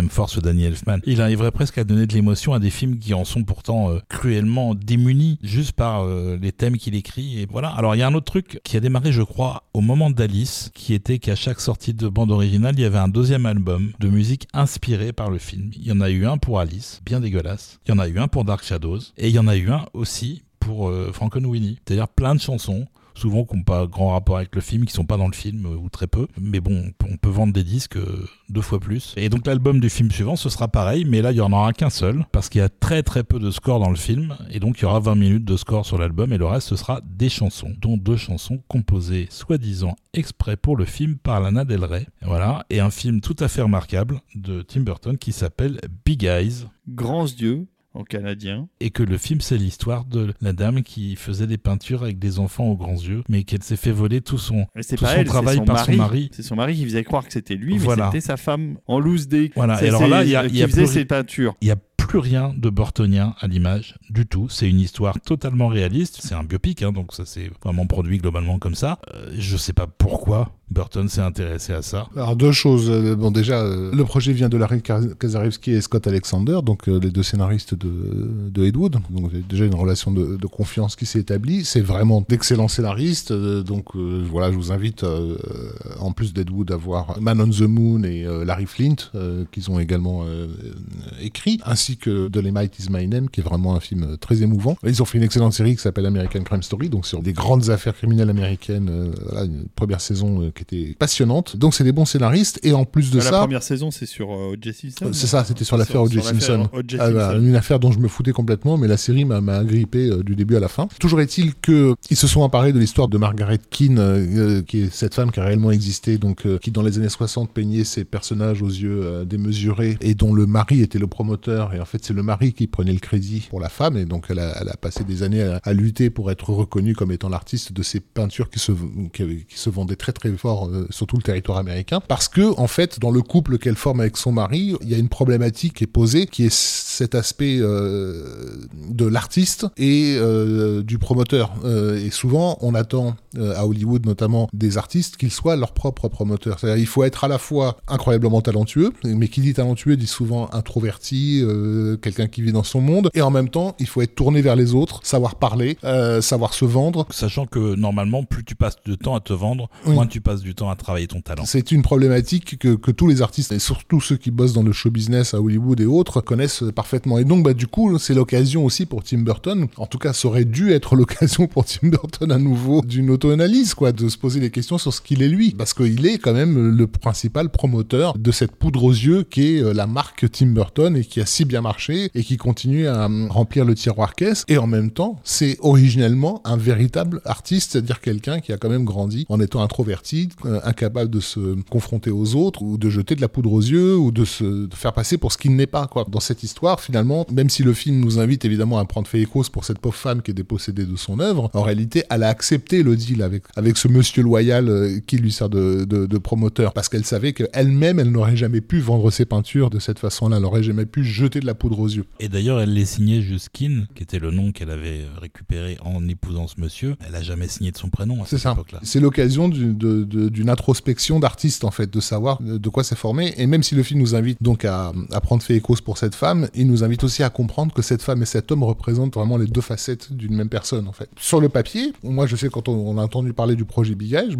Même fort ce Danny Elfman. Il arriverait presque à donner de l'émotion à des films qui en sont pourtant euh, cruellement démunis juste par euh, les thèmes qu'il écrit. Et voilà. Alors il y a un autre truc qui a démarré, je crois, au moment d'Alice, qui était qu'à chaque sortie de bande originale, il y avait un deuxième album de musique inspiré par le film. Il y en a eu un pour Alice, bien dégueulasse. Il y en a eu un pour Dark Shadows. Et il y en a eu un aussi pour euh, Frankenweenie. C'est-à-dire plein de chansons souvent qui n'ont pas grand rapport avec le film, qui sont pas dans le film euh, ou très peu. Mais bon, on peut vendre des disques euh, deux fois plus. Et donc l'album du film suivant, ce sera pareil, mais là il y en aura qu'un seul parce qu'il y a très très peu de score dans le film et donc il y aura 20 minutes de score sur l'album et le reste ce sera des chansons, dont deux chansons composées soi-disant exprès pour le film par Lana Del Rey. Voilà, et un film tout à fait remarquable de Tim Burton qui s'appelle Big Eyes. Grands yeux, en canadien. Et que le film, c'est l'histoire de la dame qui faisait des peintures avec des enfants aux grands yeux, mais qu'elle s'est fait voler tout son, tout son travail par son mari. C'est son mari qui faisait croire que c'était lui, mais c'était sa femme en loose day. Voilà, et alors là, il y a, qui faisait ses peintures. Il y a plus rien de Burtonien à l'image du tout. C'est une histoire totalement réaliste. C'est un biopic, hein, donc ça c'est vraiment produit globalement comme ça. Euh, je sais pas pourquoi Burton s'est intéressé à ça. Alors deux choses. Euh, bon déjà, euh, le projet vient de Larry Kazarewski et Scott Alexander, donc les deux scénaristes de, de Ed Wood. Donc déjà une relation de, confiance qui s'est établie. C'est vraiment d'excellents scénaristes. donc voilà, je vous invite en plus d'Ed Wood à voir Man on the Moon et Larry Flint qu'ils ont également écrit, ainsi que Dolemite is My Name, qui est vraiment un film très émouvant. Ils ont fait une excellente série qui s'appelle American Crime Story, donc sur des grandes affaires criminelles américaines. Euh, voilà, une première saison euh, qui était passionnante. Donc c'est des bons scénaristes, et en plus de ça... La première saison, c'est sur euh, O.J. Simpson. c'est ça, c'était sur l'affaire O.J. Simpson. Ah, une affaire dont je me foutais complètement, mais la série m'a agrippé du début à la fin. Toujours est-il qu'ils se sont emparés de l'histoire de Margaret Keane, qui est cette femme qui a réellement existé, donc qui dans les années 60 peignait ses personnages aux yeux démesurés, et dont le mari était le promoteur, et en fait c'est le mari qui prenait le crédit pour la femme et donc elle a, passé des années à, lutter pour être reconnue comme étant l'artiste de ces peintures qui se, qui, se vendaient très très fort euh, sur tout le territoire américain parce que en fait dans le couple qu'elle forme avec son mari il y a une problématique qui est posée qui est cet aspect euh, de l'artiste et euh, du promoteur. Et souvent on attend à Hollywood notamment des artistes qu'ils soient leurs propres promoteurs. C'est-à-dire il faut être à la fois incroyablement talentueux mais qui dit talentueux dit souvent introverti quelqu'un qui vit dans son monde, et en même temps, il faut être tourné vers les autres, savoir parler, savoir se vendre. Sachant que normalement, plus tu passes de temps à te vendre, moins tu passes du temps à travailler ton talent. C'est une problématique que, que, tous les artistes, et surtout ceux qui bossent dans le show business à Hollywood et autres, connaissent parfaitement. Et donc, bah, du coup, c'est l'occasion aussi pour Tim Burton, en tout cas, ça aurait dû être l'occasion pour Tim Burton à nouveau d'une auto-analyse, quoi, de se poser des questions sur ce qu'il est lui. Parce qu'il est quand même le principal promoteur de cette poudre aux yeux qui est euh, la marque Tim Burton et qui a si bien marché et qui continue à euh, remplir le tiroir caisse. Et en même temps, c'est originellement un véritable artiste, c'est-à-dire quelqu'un qui a quand même grandi en étant introverti, euh, incapable de se confronter aux autres ou de jeter de la poudre aux yeux ou de se faire passer pour ce qu'il n'est pas. Quoi. Dans cette histoire, finalement, même si le film nous invite évidemment à prendre fait pour cette pauvre femme qui est dépossédée de son œuvre, en réalité, elle a accepté le deal avec, avec ce monsieur loyal euh, qui lui sert de, de, promoteur parce qu'elle savait qu'elle-même, elle, elle n'aurait jamais pu vendre ses peintures de cette façon-là, elle n'aurait jamais pu jeter de la poudre aux yeux. Et d'ailleurs, elle les signait Juskin, qui était le nom qu'elle avait récupéré en épousant ce monsieur. Elle a jamais signé de son prénom à cette époque-là. C'est l'occasion d'une introspection d'artiste, en fait, de savoir de quoi c'est formé. Et même si le film nous invite donc à, prendre fait écho pour cette femme, il nous invite aussi à comprendre que cette femme et cet homme représentent vraiment les deux facettes d'une même personne, en fait. Sur le papier, moi, je sais, quand on, a entendu parler du projet Big Eye, je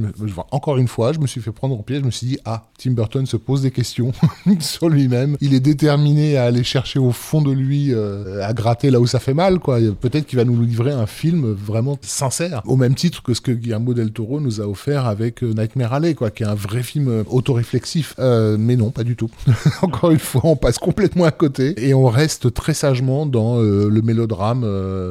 encore une fois, je me suis fait prendre en pied, je me suis dit, ah, Tim Burton se pose des questions sur lui-même. Il est déterminé à aller chercher au fond de lui euh, à gratter là où ça fait mal, quoi. Peut-être qu'il va nous livrer un film vraiment sincère, au même titre que ce que Guillermo del Toro nous a offert avec euh, Nightmare Alley, quoi, qui est un vrai film euh, autoréflexif. mais non, pas du tout. Encore une fois, on passe complètement à côté et on reste très sagement dans le mélodrame,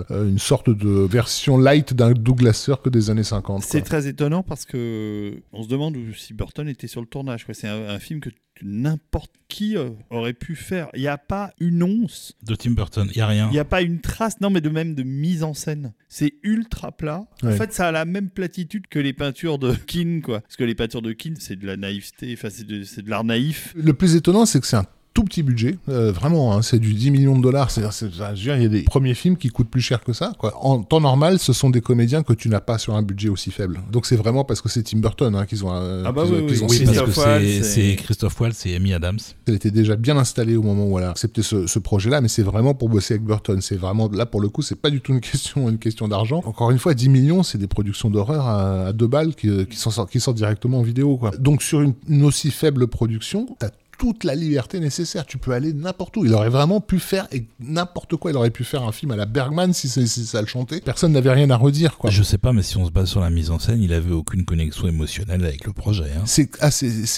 une sorte de version light d'un Douglas Sirk des années 50. C'est très étonnant parce que on se demande si Burton était sur le tournage. C'est un, film que n'importe qui aurait pu faire. Il n'y a pas une once de Tim Burton. Il y a rien. Il n'y a pas une trace, non, mais de même de mise en scène. C'est ultra plat. En fait, ça a la même platitude que les peintures de Keane, quoi. Parce que les peintures de Keane, c'est de la naïveté, enfin, c'est de, de l'art naïf. Le plus étonnant, c'est que c'est un tout petit budget, euh, vraiment, hein, c'est du 10 millions de dollars. C'est, c'est- je veux dire, il y a des premiers films qui coûtent plus cher que ça. Quoi. En temps normal, ce sont des comédiens que tu n'as pas sur un budget aussi faible. Donc c'est vraiment parce que c'est Tim Burton hein, qu'ils ont, euh, Ah bah oui, oui, ont Oui, signé. parce que c'est Christophe Waltz et Amy Adams. Elle était déjà bien installée au moment où elle a accepté ce, ce projet-là, mais c'est vraiment pour bosser avec Burton. C'est vraiment là pour le coup, c'est pas du tout une question, une question d'argent. Encore une fois, 10 millions, c'est des productions d'horreur à, à deux balles qui, qui, s'en sortent, qui sortent directement en vidéo. Quoi. Donc sur une, une aussi faible production, t'as toute la liberté nécessaire. Tu peux aller n'importe où. Il aurait vraiment pu faire n'importe quoi. Il aurait pu faire un film à la Bergman si, ça le chantait. Personne n'avait rien à redire. Quoi. Je sais pas, mais si on se base sur la mise en scène, il avait aucune connexion émotionnelle avec le projet. hein. C'est ah,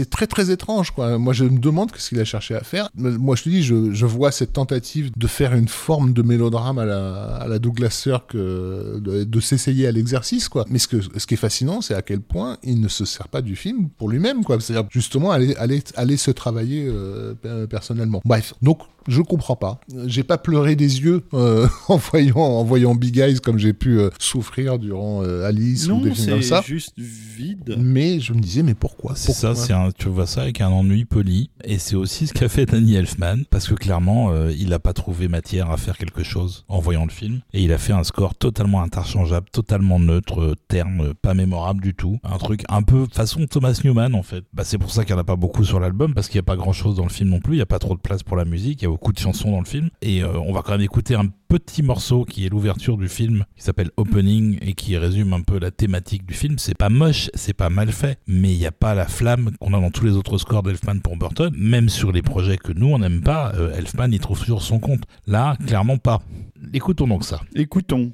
très très étrange quoi. Moi je me demande ce qu'il a cherché à faire. Moi je te dis, je, je vois cette tentative de faire une forme de mélodrame à la, à la Douglas Sirk, euh, de, de s'essayer à l'exercice quoi. Mais ce, que, ce qui est fascinant, c'est à quel point il ne se sert pas du film pour lui-même quoi. C'est-à-dire justement aller, aller, aller se travailler euh, pe- personnellement. Bref, donc je comprends pas. J'ai pas pleuré des yeux euh, en voyant en voyant Big Eyes comme j'ai pu euh, souffrir durant euh, Alice ou des films comme ça. c'est juste vide. Mais je me disais mais pourquoi? C'est ça, c'est un, tu vois ça avec un ennui poli. Et c'est aussi ce qu'a fait Danny Elfman, parce que clairement, euh, il n'a pas trouvé matière à faire quelque chose en voyant le film. Et il a fait un score totalement interchangeable, totalement neutre, euh, terne, pas mémorable du tout. Un truc un peu façon Thomas Newman en fait. Bah, c'est pour ça qu'il n'y en a pas beaucoup sur l'album, parce qu'il n'y a pas grand chose dans le film non plus. Il n'y a pas trop de place pour la musique, il y a beaucoup de chansons dans le film. Et euh, on va quand même écouter un petit morceau qui est l'ouverture du film, qui s'appelle Opening et qui résume un peu la thématique du film. C'est pas moche, c'est pas mal fait, mais il n'y a pas la flamme qu'on a dans tous les autres scores d'Elfman pour Burton. Même sur les projets que nous on n'aime pas, euh, Elfman il trouve toujours son compte. Là, clairement pas. Écoutons donc ça. Écoutons.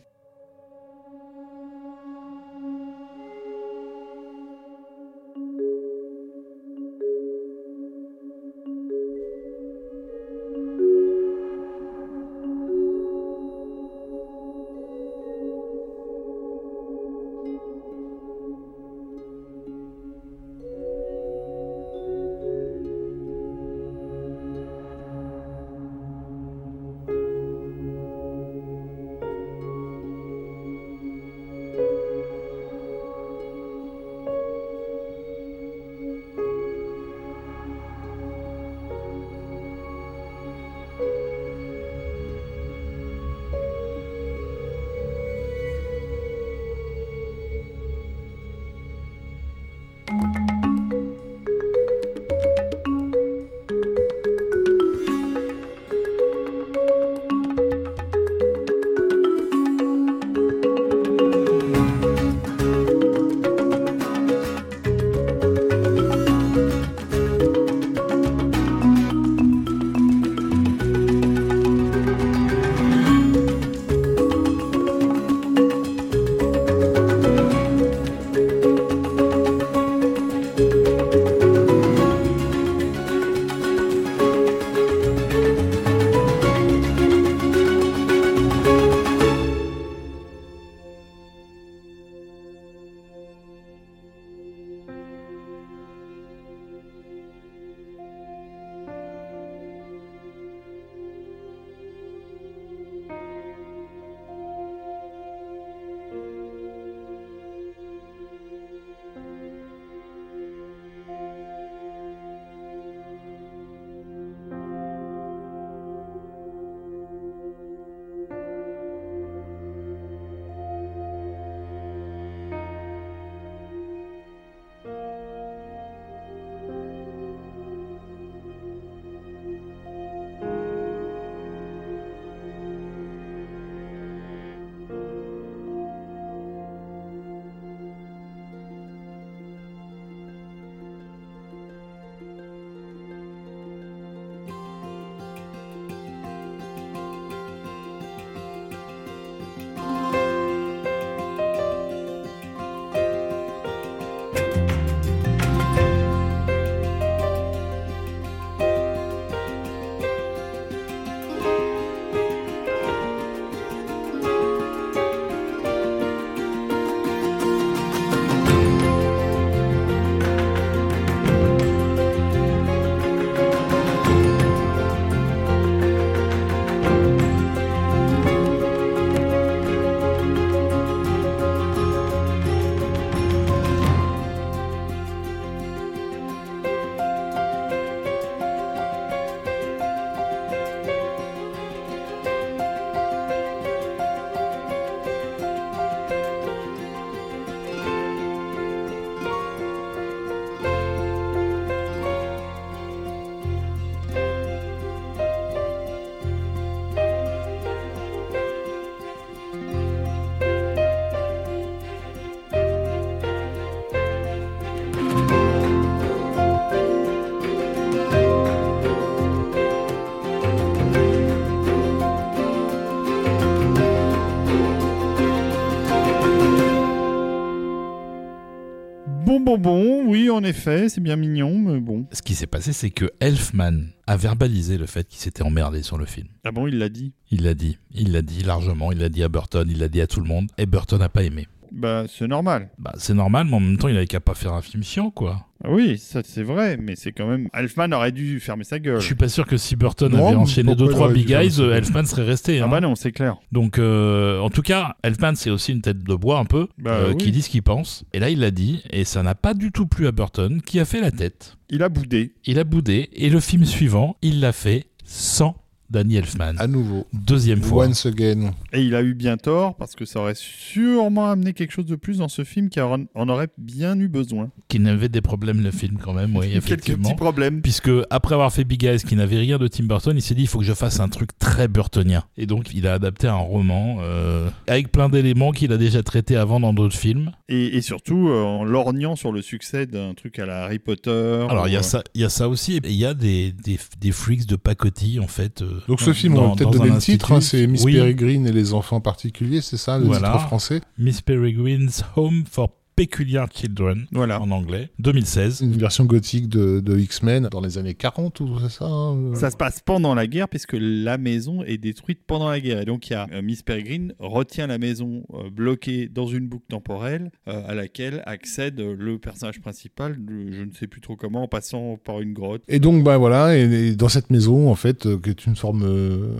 Bon, bon, bon, oui, en effet, c'est bien mignon, mais bon. Ce qui s'est passé, c'est que Elfman a verbalisé le fait qu'il s'était emmerdé sur le film. Ah bon, il l'a dit? Il l'a dit, il l'a dit largement, il l'a dit à Burton, il l'a dit à tout le monde, et Burton n'a pas aimé. Bah, c'est normal. Bah, c'est normal, mais en même temps, il avait qu'à pas faire un film chiant, quoi. Ah oui, ça c'est vrai, mais c'est quand même. Elfman aurait dû fermer sa gueule. Je suis pas sûr que si Burton Non, avait enchaîné pourquoi deux il trois aurait dû big faire eyes, Elfman serait resté. Ah hein. bah non, c'est clair. Donc, euh, en tout cas, Elfman, c'est aussi une tête de bois un peu, Bah euh, oui. qui dit ce qu'il pense. Et là, il l'a dit, et ça n'a pas du tout plu à Burton, qui a fait la tête. Il a boudé. Il a boudé, et le film suivant, il l'a fait sans Danny Elfman. À nouveau. Deuxième fois. Once again. Et il a eu bien tort parce que ça aurait sûrement amené quelque chose de plus dans ce film qui en aurait bien eu besoin. Qui n'avait des problèmes, le film, quand même, oui, Quelques effectivement. petits problèmes. Puisque après avoir fait Big Eyes qui n'avait rien de Tim Burton, il s'est dit il faut que je fasse un truc très burtonien. Et donc il a adapté un roman euh, avec plein d'éléments qu'il a déjà traités avant dans d'autres films. Et, et surtout euh, en lorgnant sur le succès d'un truc à la Harry Potter. Alors il y ou, a euh, ça, il y a ça aussi. Il y a des, des, des freaks de pacotille en fait. euh, Donc ce film, on va peut-être donner le titre, hein, c'est Miss Oui, Peregrine et les enfants particuliers, c'est ça, le Voilà. titre français? Miss Peregrine's Home for Peculiar Children Voilà. en anglais, 2016. Une version gothique de, de X-Men dans les années 40 ou c'est ça hein Ça se passe pendant la guerre puisque la maison est détruite pendant la guerre. Et donc il y a euh, Miss Peregrine retient la maison euh, bloquée dans une boucle temporelle euh, à laquelle accède euh, le personnage principal, le- je ne sais plus trop comment, en passant par une grotte. Et donc, bah voilà, et, et dans cette maison, en fait, euh, qui est une forme euh,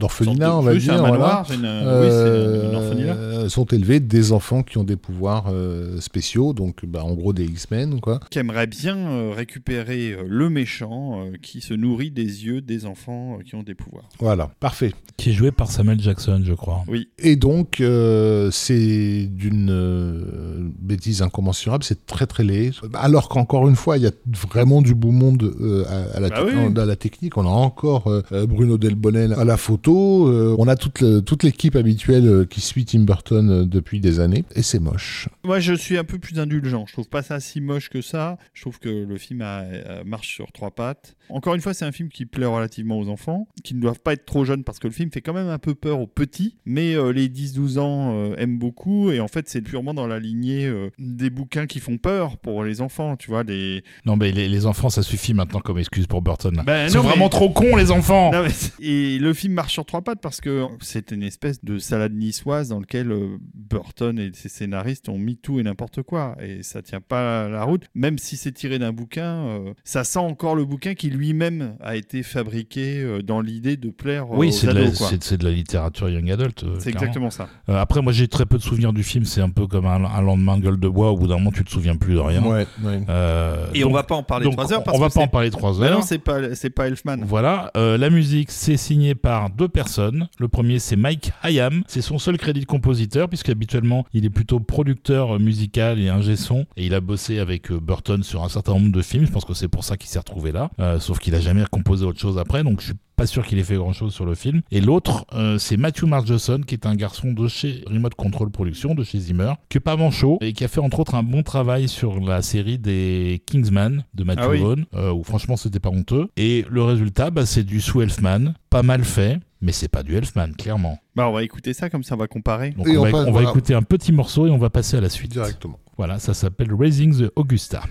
d'orphelinat, on va dire, un voilà, manoir, c'est une- oui, c'est une orphelinat. euh, sont élevés des enfants qui ont des pouvoirs euh, spéciaux, donc bah, en gros des X-Men, quoi. qui aimerait bien euh, récupérer euh, le méchant euh, qui se nourrit des yeux des enfants euh, qui ont des pouvoirs. Voilà, parfait. Qui est joué par Samuel Jackson, je crois. Oui, Et donc, euh, c'est d'une euh, bêtise incommensurable, c'est très très laid. Alors qu'encore une fois, il y a vraiment du beau monde euh, à, à la Bah oui. à la technique. On a encore euh, Bruno Delbonnel à la photo. euh, on a toute, l'équipe habituelle euh, qui suit Tim Burton euh, depuis des années. Et c'est moche. Moi je suis un peu plus indulgent. Je trouve pas ça si moche que ça. Je trouve que le film a- a- marche sur trois pattes. Encore une fois, c'est un film qui plaît relativement aux enfants, qui ne doivent pas être trop jeunes parce que le film fait quand même un peu peur aux petits, mais euh, les 10-12 ans euh, aiment beaucoup et en fait c'est purement dans la lignée euh, des bouquins qui font peur pour les enfants, tu vois. Non, mais les, les enfants, ça suffit maintenant comme excuse pour Burton. là. Ben Ils sont mais- vraiment trop cons, les enfants Non, mais c'est- et le film marche sur trois pattes parce que c'est une espèce de salade niçoise dans lequel euh, Burton et ses scénaristes ont mis tout et n'importe quoi et ça tient pas la route. Même si c'est tiré d'un bouquin, euh, ça sent encore le bouquin qui lui-même a été fabriqué euh, dans l'idée de plaire euh, Oui, aux c'est de, la- ados. quoi. c'est- c'est de la littérature young adult. euh, C'est clairement. exactement ça. Euh, après, moi, j'ai très peu de souvenirs du film. C'est un peu comme un, un lendemain de gueule de bois. Au bout d'un moment, tu te souviens plus de rien. Ouais, ouais. Euh, Et donc- on va pas en parler trois heures on- parce on va que pas en parler trois Bah heures. non, c'est pas c'est pas Elfman. Voilà, euh, la musique c'est signé par deux personnes. Le premier c'est Mike Hayam, c'est son seul crédit de compositeur puisqu'habituellement il est plutôt producteur euh, musical et ingé son et il a bossé avec euh, Burton sur un certain nombre de films. Je pense que c'est pour ça qu'il s'est retrouvé là. Euh, sauf qu'il a jamais composé autre chose après, donc je suis pas sûr qu'il ait fait grand chose sur le film. Et l'autre, euh, c'est Matthew Margeson, qui est un garçon de chez Remote Control Production, de chez Zimmer, qui est pas manchot et qui a fait entre autres un bon travail sur la série des Kingsman de Matthew Ah oui. Vaughn, euh, où franchement c'était pas honteux. Et le résultat, bah, c'est du sous Elfman, pas mal fait, mais c'est pas du Elfman, clairement. Bah on va écouter ça comme ça on va comparer. Donc Et on, on va, passe- on va écouter un petit morceau et on va passer à la suite. Directement. Voilà, ça s'appelle Raising the Augusta.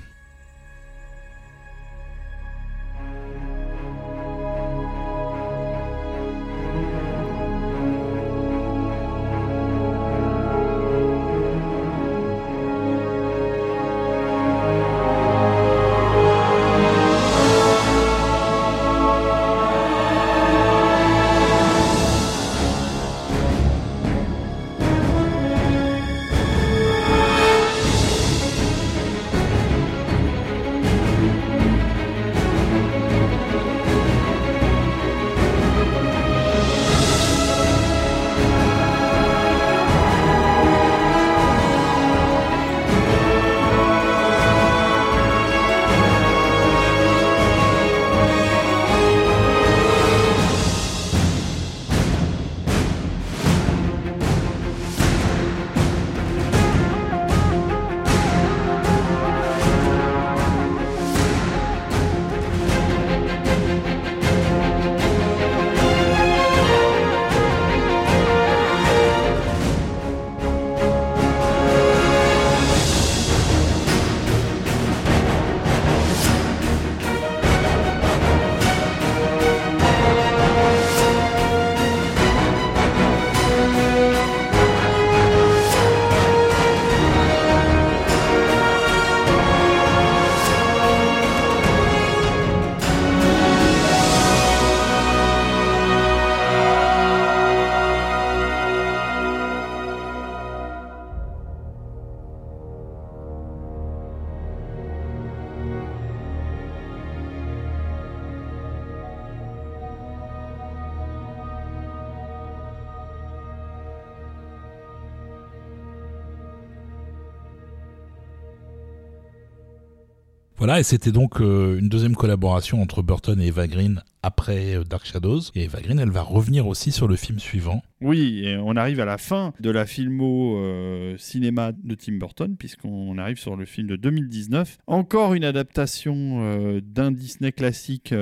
Et c'était donc euh, une deuxième collaboration entre Burton et Eva Green après euh, Dark Shadows. Et Eva Green, elle va revenir aussi sur le film suivant. Oui, on arrive à la fin de la filmo euh, cinéma de Tim Burton, puisqu'on arrive sur le film de 2019. Encore une adaptation d'un Disney classique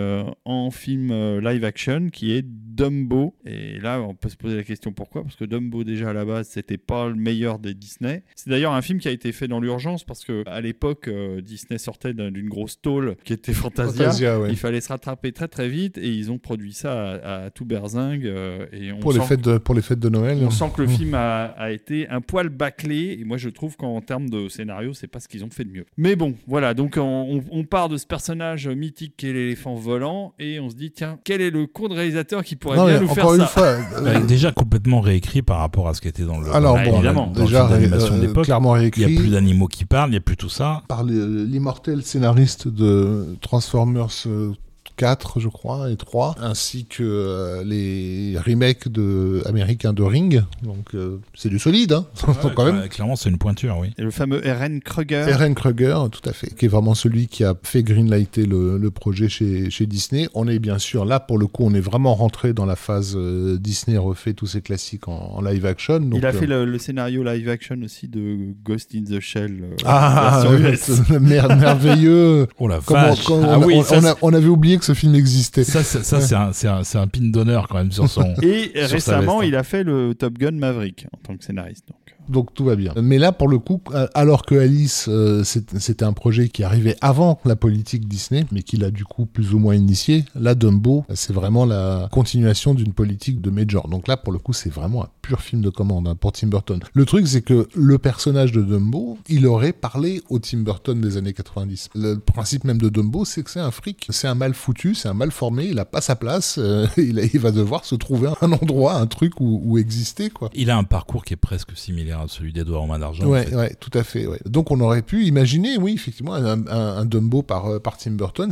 en film live action, qui est Dumbo. Et là, on peut se poser la question pourquoi? Parce que Dumbo, déjà à la base, c'était pas le meilleur des Disney. C'est d'ailleurs un film qui a été fait dans l'urgence, parce que à l'époque, euh, Disney sortait d'un- d'une grosse tôle qui était Fantasia. Fantasia, ouais. Il fallait se rattraper très très vite, et ils ont produit ça à, à tout berzingue. euh, et on Pour les, fêtes de, pour les fêtes de Noël. on sent que le film a, a été un poil bâclé et moi je trouve qu'en termes de scénario c'est pas ce qu'ils ont fait de mieux. Mais bon voilà donc on, on- part de ce personnage mythique qu'est l'éléphant volant et on se dit tiens quel est le con de réalisateur qui pourrait Non, bien mais nous faire encore une ça fois, euh, Avec déjà complètement réécrit par rapport à ce qui était dans le alors bon, évidemment. dans le déjà film euh, d'époque. clairement Il n'y a plus d'animaux qui parlent, il n'y a plus tout ça. par l'immortel scénariste de Transformers euh, 4, je crois, et 3, ainsi que euh, les remakes de américains de Ring. Donc euh, c'est du solide, hein, quand même. Clairement, c'est une pointure, oui. Et le fameux R.N. Kruger. Aaron Kruger, tout à fait, qui est vraiment celui qui a fait greenlighter le, le projet chez, chez Disney. On est bien sûr là, pour le coup, on est vraiment rentré dans la phase euh, Disney refait tous ses classiques en, en live action. Donc, Il a euh, fait le, le scénario live action aussi de Ghost in the Shell. euh, Ah, version US. mer- merveilleux. Oh la Comment- vache Ah on, oui, on- ça, on a- on avait oublié que ce film existait. ça, c'est- ça, c'est un, un, pin d'honneur quand même sur son... Et récemment, veste, hein. il a fait le Top Gun Maverick en tant que scénariste. Donc. Donc tout va bien. Mais là, pour le coup, euh, alors que Alice, euh, c'était un projet qui arrivait avant la politique Disney, mais qu'il a du coup plus ou moins initié, là, Dumbo, c'est vraiment la continuation d'une politique de Major. Donc là, pour le coup, c'est vraiment un pur film de commande hein, pour Tim Burton. Le truc, c'est que le personnage de Dumbo, il aurait parlé au Tim Burton des années 90. Le principe même de Dumbo, c'est que c'est un fric, c'est un mal foutu, c'est un mal formé, il a pas sa place, euh, il, a- il va devoir se trouver un endroit, un truc où, où exister, quoi. Il a un parcours qui est presque similaire à celui d'Edouard aux mains d'argent. en Ouais, fait. ouais, tout à fait. Ouais. Donc on aurait pu imaginer, oui, effectivement, un, un- un Dumbo par, euh, par Tim Burton.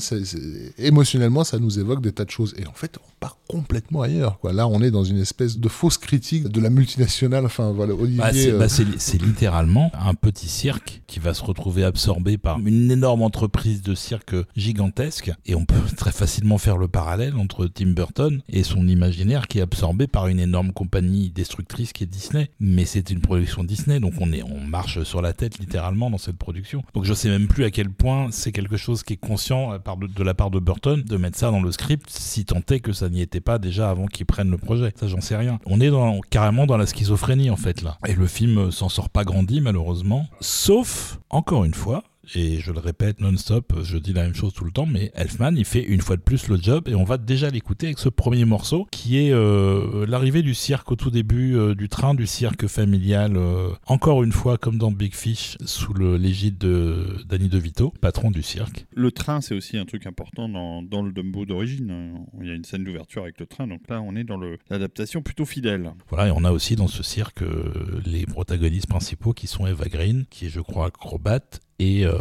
émotionnellement, ça nous évoque des tas de choses. Et en fait, on part complètement ailleurs. Quoi. Là, on est dans une espèce de fausse critique de la multinationale. Enfin, voilà, Olivier. Bah, c'est euh, bah, c'est li- c'est littéralement un petit cirque qui va se retrouver absorbé par une énorme entreprise de cirque gigantesque. Et on peut très facilement faire le parallèle entre Tim Burton et son imaginaire qui est absorbé par une énorme compagnie destructrice qui est Disney. Mais c'est une production Disney, donc on, est, on marche sur la tête littéralement dans cette production. Donc je sais même plus à quel point c'est quelque chose qui est conscient euh, de la part de Burton de mettre ça dans le script, si tant est que ça n'y était pas déjà avant qu'il prenne le projet. Ça, j'en sais rien. On est carrément dans la schizophrénie en fait là. Et le film euh, s'en sort pas grandi malheureusement. Sauf, encore une fois, et je le répète non-stop, je dis la même chose tout le temps, mais Elfman, il fait une fois de plus le job et on va déjà l'écouter avec ce premier morceau qui est euh, l'arrivée du cirque au tout début euh, du train du cirque familial, euh, encore une fois comme dans Big Fish, sous l'égide de Danny DeVito, patron du cirque. Le train, c'est aussi un truc important dans, dans le Dumbo d'origine. hein. Il y a une scène d'ouverture avec le train, donc là, on est dans l'adaptation plutôt fidèle. Voilà, et on a aussi dans ce cirque les protagonistes principaux qui sont Eva Green, qui est je crois acrobate, et euh,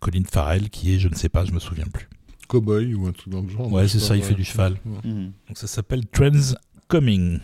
Colin Farrell, qui est je ne sais pas, je me souviens plus. Cowboy ou un truc dans le genre. Ouais, c'est ça, il fait du cheval. Donc ça s'appelle Trends Coming.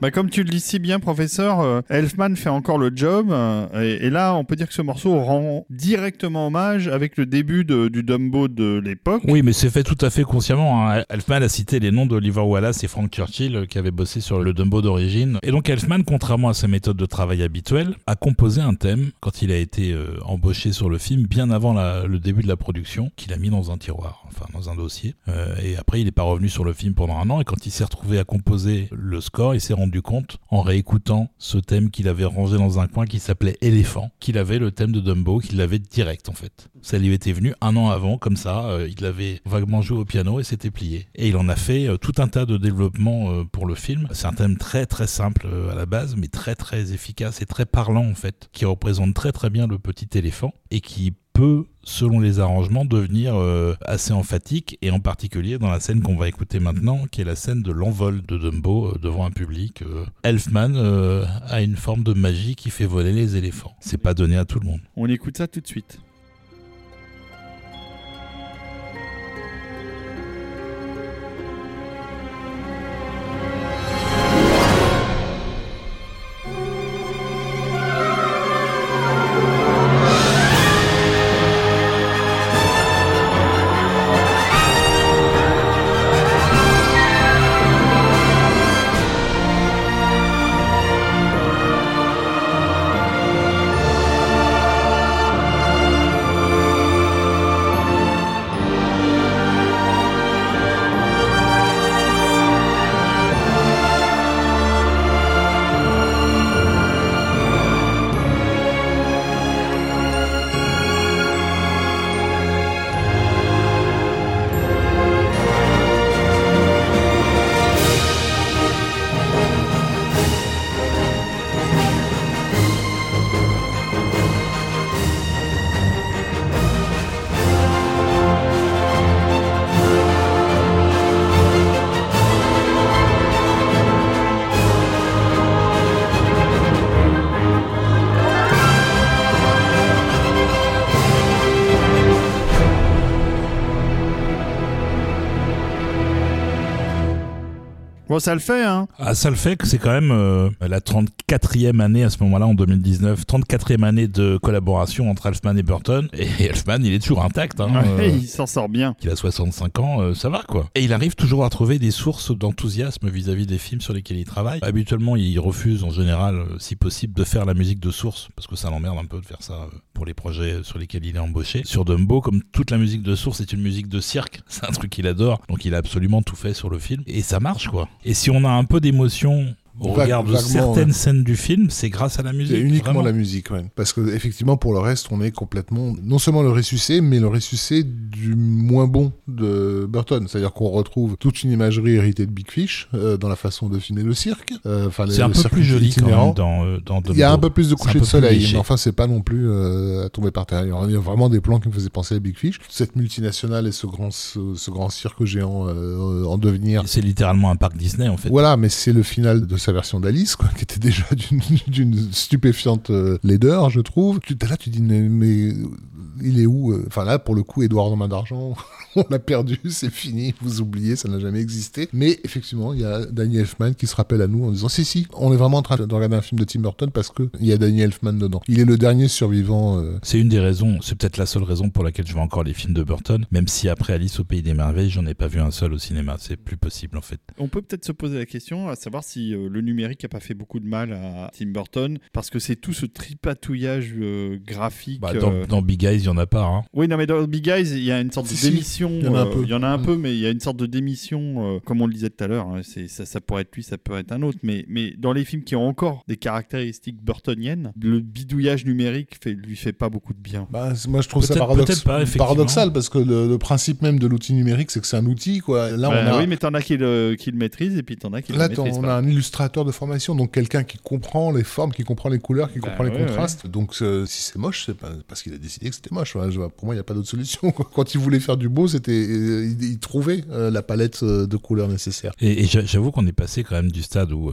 Bah, comme tu le dis si bien, professeur, euh, Elfman fait encore le job. euh, et, et là, on peut dire que ce morceau rend directement hommage avec le début du Dumbo de l'époque. Oui, mais c'est fait tout à fait consciemment. hein. Elfman a cité les noms d'Oliver Wallace et Frank Churchill euh, qui avaient bossé sur le Dumbo d'origine. Et donc Elfman, contrairement à sa méthode de travail habituelle, a composé un thème quand il a été embauché sur le film, bien avant le début de la production, qu'il a mis dans un tiroir, enfin dans un dossier. Euh, et après, il n'est pas revenu sur le film pendant un an. Et quand il s'est retrouvé à composer le score, il s'est rendu compte, en réécoutant ce thème qu'il avait rangé dans un coin qui s'appelait Éléphant, qu'il avait le thème de Dumbo, qu'il l'avait direct en fait. Ça lui était venu un an avant, comme ça, euh, il l'avait vaguement joué au piano et c'était plié. Et il en a fait euh, tout un tas de développements euh, pour le film. C'est un thème très très simple à la base, mais très très efficace et très parlant en fait, qui représente très très bien le petit éléphant et qui peut, selon les arrangements, devenir euh, assez emphatique, et en particulier dans la scène qu'on va écouter maintenant, qui est la scène de l'envol de Dumbo euh, devant un public. euh, Elfman a une forme de magie qui fait voler les éléphants. C'est pas donné à tout le monde. On écoute ça tout de suite. Bon, ça le fait, hein. Ah, ça le fait que c'est quand même euh, la 34e année à ce moment-là, en 2019, 34e année de collaboration entre Elfman et Burton. Et Elfman, il est toujours intact. Hein, Ouais, euh, il s'en sort bien. qu'il a 65 ans, euh, ça va quoi. Et il arrive toujours à trouver des sources d'enthousiasme vis-à-vis des films sur lesquels il travaille. Habituellement, il refuse en général, euh, si possible, de faire la musique de source, parce que ça l'emmerde un peu de faire ça pour les projets sur lesquels il est embauché. Sur Dumbo, comme toute la musique de source est une musique de cirque, c'est un truc qu'il adore, donc il a absolument tout fait sur le film. Et ça marche quoi. Et si on a un peu d'émotion au Vague- regard de vaguement, certaines ouais. scènes du film, c'est grâce à la musique. C'est uniquement vraiment. la musique, ouais. Parce que effectivement, pour le reste, on est complètement non seulement le ressuscité, mais le ressuscité du moins bon de Burton. C'est-à-dire qu'on retrouve toute une imagerie héritée de Big Fish euh, dans la façon de filmer le cirque. Euh, C'est un peu plus joli quand même dans, euh, dans. Il y a un peu plus de coucher de soleil, mais enfin, c'est pas non plus à tomber par terre. Il y a- vraiment des plans qui me faisaient penser à Big Fish. Cette multinationale et ce grand, ce, ce grand cirque géant en devenir. C'est littéralement un parc Disney en fait. Voilà, mais c'est le final de version d'Alice, quoi, qui était déjà d'une- stupéfiante euh, laideur, je trouve. Tu, là, tu dis, mais il est où euh Enfin là, pour le coup, Edouard en main d'argent, on l'a perdu, c'est fini, vous oubliez, ça n'a jamais existé. Mais effectivement, il y a Danny Elfman qui se rappelle à nous en disant, si, si, on est vraiment en train de regarder un film de Tim Burton parce que il y a Danny Elfman dedans. Il est le dernier survivant. euh, C'est une des raisons, c'est peut-être la seule raison pour laquelle je vois encore les films de Burton, même si après Alice au Pays des Merveilles, j'en ai pas vu un seul au cinéma. C'est plus possible en fait. On peut peut-être se poser la question à savoir si euh, le numérique a pas fait beaucoup de mal à Tim Burton parce que c'est tout ce tripatouillage euh, graphique. Bah, dans, euh, dans Big Eyes, il y en a pas. Hein. Oui, non, mais dans Big Eyes, il y a une sorte Si, de si, démission. il y en a un euh, peu. Il y en a un Mm. peu, mais il y a une sorte de démission, euh, comme on le disait tout à l'heure. hein, c'est- ça, ça pourrait être lui, ça peut être un autre. Mais, mais dans les films qui ont encore des caractéristiques burtoniennes, le bidouillage numérique fait, lui fait pas beaucoup de bien. Bah, moi, je trouve ça paradoxe- pas, paradoxal parce que le, le principe même de l'outil numérique, c'est que c'est un outil, quoi. Là, Bah on a, Oui, mais t'en as qui le, qui le maîtrisent et puis t'en as qui Là, le maîtrisent on pas. a un illustrateur de formation, donc quelqu'un qui comprend les formes, qui comprend les couleurs, qui Bah comprend les ouais, contrastes. Donc, euh, si c'est moche, c'est pas parce qu'il a décidé que c'était moche. Pour moi, il n'y a pas d'autre solution. Quand il voulait faire du beau, c'était, euh, il, il trouvait euh, la palette euh, de couleurs nécessaire. Et, et j'a- j'avoue qu'on est passé quand même du stade où euh,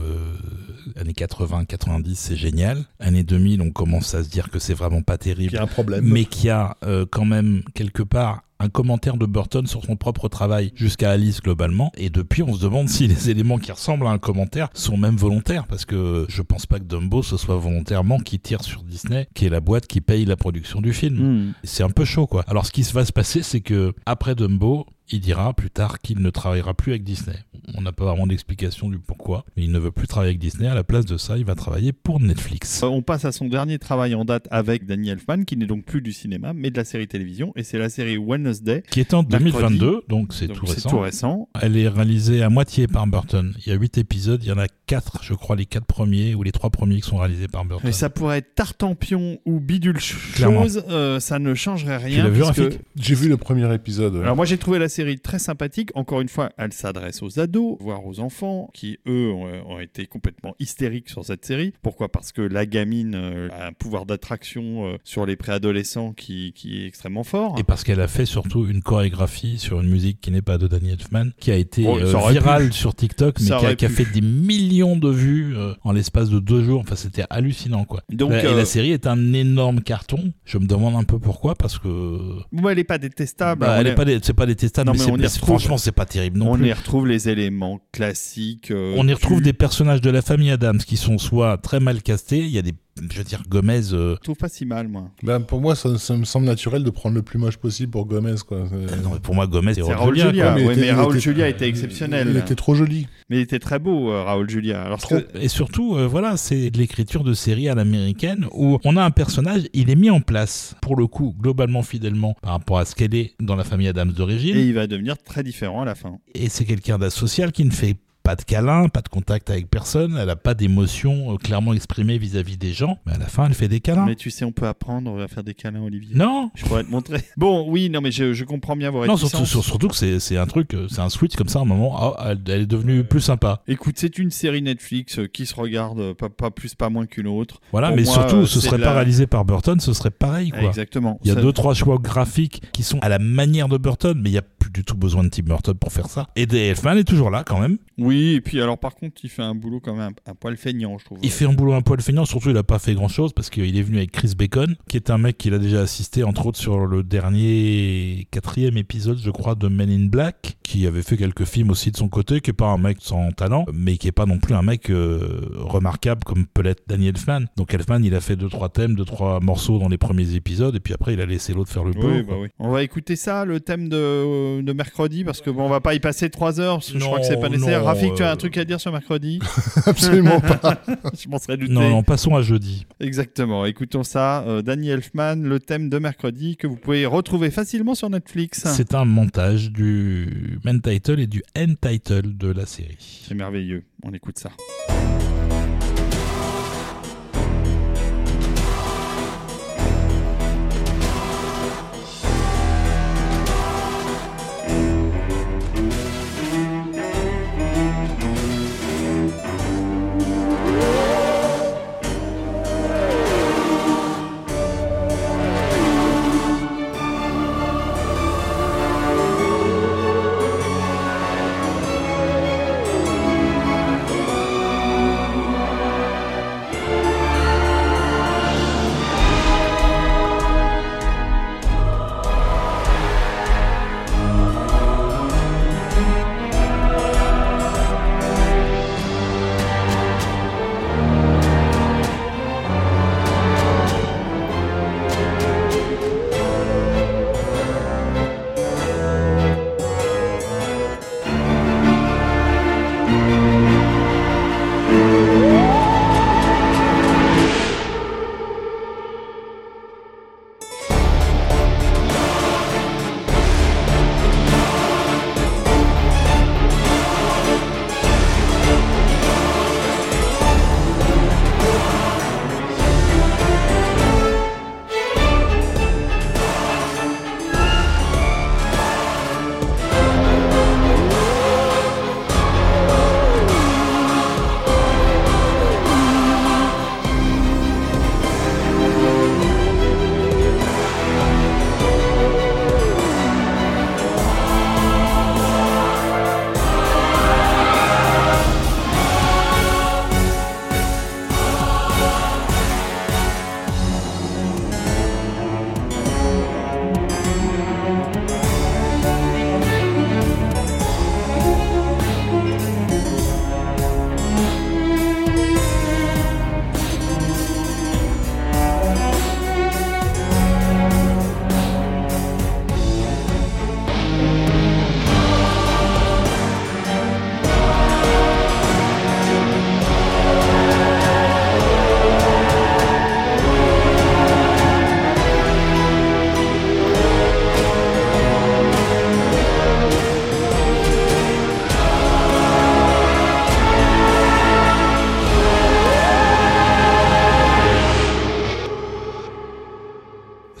années 80, 90, c'est génial. Années 2000, on commence à se dire que c'est vraiment pas Il terrible. y a un problème. mais qui a euh, quand même quelque part un commentaire de Burton sur son propre travail jusqu'à Alice globalement. Et depuis, on se demande si les éléments qui ressemblent à un commentaire sont même volontaires, parce que je pense pas que Dumbo ce soit volontairement qui tire sur Disney, qui est la boîte qui paye la production du film. Hmm. C'est un peu chaud, quoi. Alors, ce qui va se passer, c'est que après Dumbo, il dira plus tard qu'il ne travaillera plus avec Disney. On n'a pas vraiment d'explication du pourquoi, mais il ne veut plus travailler avec Disney. À la place de ça, il va travailler pour Netflix. Euh, On passe à son dernier travail en date avec Danny Elfman, qui n'est donc plus du cinéma, mais de la série télévision, et c'est la série Wednesday. Qui est en Mercredi. 2022, donc c'est Donc tout c'est récent. tout récent. Elle est réalisée à moitié par Burton. Il y a 8 épisodes, il y en a 4, je crois, les 4 premiers ou les 3 premiers qui sont réalisés par Burton. Et ça pourrait être Tartampion ou bidule Clairement. chose, euh, ça ne changerait rien. l'as vu, J'ai vu le premier épisode. ouais. Alors moi j'ai trouvé la série très sympathique. Encore une fois, elle s'adresse aux ados, voire aux enfants, qui eux ont, ont été complètement hystériques sur cette série. Pourquoi? Parce que la gamine euh, a un pouvoir d'attraction euh, sur les préadolescents qui, qui est extrêmement fort. Et parce qu'elle a fait surtout une chorégraphie sur une musique qui n'est pas de Danny Elfman, qui a été Oh, euh, virale pu. sur TikTok, mais qui a, qui fait des millions de vues euh, en l'espace de deux jours. Enfin, c'était hallucinant, quoi. Donc, La- Et euh, la série est un énorme carton. Je me demande un peu pourquoi, parce que Bon, elle est pas détestable. bah, On elle est- pas, c'est pas détestable, Non, mais, mais c'est- on y mais retrouve- franchement, c'est pas terrible non on plus. y retrouve les éléments classiques. euh, On y retrouve du- des personnages de la famille Adams qui sont soit très mal castés, il y a des, je veux dire, Gomez, euh, Je trouve pas si mal, moi. Ben, pour moi, ça, ça me semble naturel de prendre le plus moche possible pour Gomez. Quoi. Euh, non, mais pour moi, Gomez, c'est C'est Raoul Raoul Julia, Julia. quoi. mais était- mais Raoul était- Julia était exceptionnel. Il était trop joli. Mais il était très beau, euh, Raoul Julia. Alors, Trop. que- Et surtout, euh, voilà, c'est de l'écriture de série à l'américaine où on a un personnage, il est mis en place, pour le coup, globalement fidèlement par rapport à ce qu'elle est dans la famille Adams d'origine. Et Et, il va devenir très différent à la fin. c'est quelqu'un d'asocial qui ne fait pas de câlin, pas de contact avec personne, elle n'a pas d'émotion euh, clairement exprimée vis-à-vis des gens, mais à la fin, elle fait des câlins. Mais tu sais, on peut apprendre à faire des câlins, Olivier. Non Je pourrais te montrer. Bon, oui, non, mais je, je comprends bien vos non, surtout, sur- surtout que c'est un truc, euh, c'est un switch comme ça, à un moment, ah, elle, elle est devenue plus sympa. Écoute, c'est une série Netflix euh, qui se regarde pas, pas plus, pas moins qu'une autre. Voilà, Pour mais moi, surtout, euh, ce serait pas réalisé par Burton, ce serait pareil, quoi. Exactement. Il y a Ça- deux, trois choix graphiques qui sont à la manière de Burton, mais il n'y a plus du tout besoin de Tim Burton pour faire ça. Et Dave Elfman est toujours là quand même. Oui, et puis alors par contre, il fait un boulot quand même un, un poil feignant, je trouve. Il fait un boulot un poil feignant, surtout il n'a pas fait grand chose parce qu'il est venu avec Chris Bacon, qui est un mec qu'il a déjà assisté entre autres sur le dernier quatrième épisode, je crois, de Men in Black, qui avait fait quelques films aussi de son côté, qui est pas un mec sans talent, mais qui est pas non plus un mec euh, remarquable comme peut l'être Danny Elfman. Donc Elfman, il a fait deux trois thèmes, deux trois morceaux dans les premiers épisodes, et puis après il a laissé l'autre faire le boulot. Oui, bah oui. On va écouter ça, le thème de, de mercredi, parce que bon, on va pas y passer trois heures, parce que je crois que c'est pas nécessaire. Tu as euh, un truc à dire sur mercredi Absolument pas. Je m'en serais douté. Non, non, passons à jeudi. Exactement. Écoutons ça. Euh, Danny Elfman, le thème de mercredi que vous pouvez retrouver facilement sur Netflix. C'est un montage du main title et du end title de la série. C'est merveilleux. On écoute ça.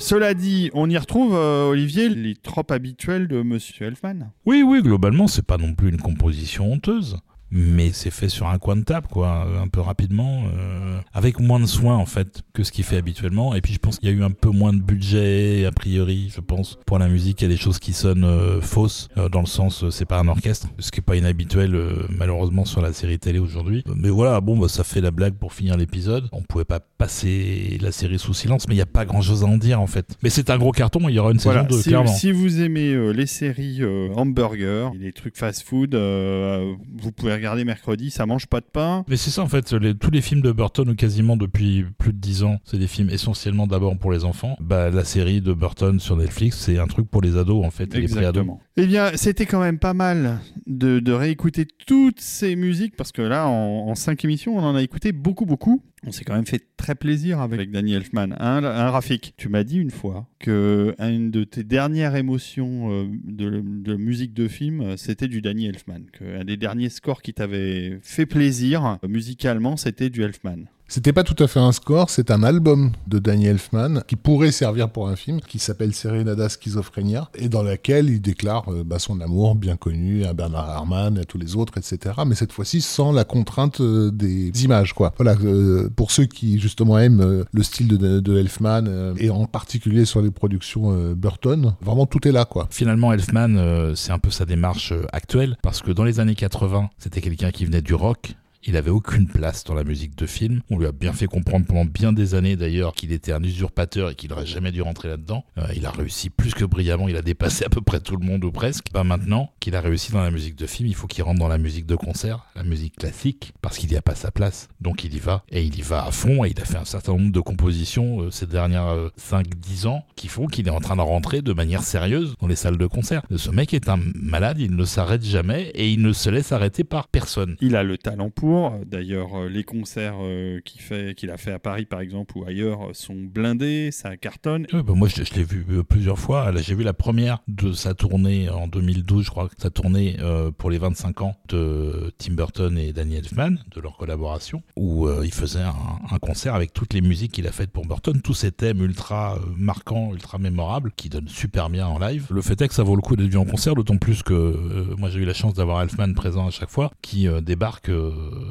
Cela dit, on y retrouve, euh, Olivier, les tropes habituels de Monsieur Elfman. Oui, oui, globalement, c'est pas non plus une composition honteuse mais c'est fait sur un coin de table, quoi, un peu rapidement, euh, avec moins de soin en fait que ce qu'il fait habituellement. Et puis je pense qu'il y a eu un peu moins de budget a priori, je pense, pour la musique. Il y a des choses qui sonnent euh, fausses euh, dans le sens c'est pas un orchestre, ce qui est pas inhabituel malheureusement sur la série télé aujourd'hui. Mais voilà, bon, bah, ça fait la blague pour finir l'épisode. On pouvait pas passer la série sous silence, mais il y a pas grand chose à en dire en fait. Mais c'est un gros carton. Il y aura une saison 2 si, clairement. Si vous aimez les séries hamburger, les trucs fast-food, vous pouvez regarder mercredi, ça mange pas de pain. Mais c'est ça en fait, tous les films de Burton, ou quasiment depuis plus de 10 ans, c'est des films essentiellement d'abord pour les enfants. Bah, la série de Burton sur Netflix, c'est un truc pour les ados en fait, Exactement. Eh bien, c'était quand même pas mal de, réécouter toutes ces musiques parce que là, en, en cinq émissions, on en a écouté beaucoup, beaucoup. On s'est quand même fait très plaisir avec Danny Elfman. Hein Rafik Tu m'as dit une fois que une de tes dernières émotions euh, de, musique de film, c'était du Danny Elfman. un des derniers scores qui t'avait fait plaisir musicalement, c'était du Elfman. C'était pas tout à fait un score, c'est un album de Danny Elfman qui pourrait servir pour un film qui s'appelle Serenada Schizophrenia et dans lequel il déclare euh, bah, son amour bien connu à Bernard Herrmann, à tous les autres, etc. Mais cette fois-ci sans la contrainte euh, des images, quoi. Voilà, euh, pour ceux qui justement aiment le style de, de Elfman et en particulier sur les productions Burton, vraiment tout est là, quoi. Finalement, Elfman, c'est un peu sa démarche actuelle parce que dans les années 80, c'était quelqu'un qui venait du rock il avait aucune place dans la musique de film. On lui a bien fait comprendre pendant bien des années d'ailleurs qu'il était un usurpateur et qu'il n'aurait jamais dû rentrer là-dedans. Euh, il a réussi plus que brillamment, il a dépassé à peu près tout le monde ou presque. Bah maintenant qu'il a réussi dans la musique de film, il faut qu'il rentre dans la musique de concert, la musique classique, parce qu'il n'y a pas sa place. Donc il y va et il y va à fond et il a fait un certain nombre de compositions euh, ces dernières 5-10 euh, ans qui font qu'il est en train de rentrer de manière sérieuse dans les salles de concert. Ce mec est un malade, il ne s'arrête jamais et il ne se laisse arrêter par personne. Il a le talent pour D'ailleurs, euh, les concerts euh, qu'il a fait à Paris, par exemple, ou ailleurs, sont blindés, ça cartonne. bah moi, je, l'ai vu euh, plusieurs fois. Là, j'ai vu la première de sa tournée en 2012, je crois, sa tournée pour les 25 ans de Tim Burton et Danny Elfman, de leur collaboration, où il faisait un, concert avec toutes les musiques qu'il a faites pour Burton, tous ces thèmes ultra marquants, ultra mémorables, qui donnent super bien en live. Le fait est que ça vaut le coup d'être vu en concert, d'autant plus que moi, j'ai eu la chance d'avoir Elfman présent à chaque fois, qui débarque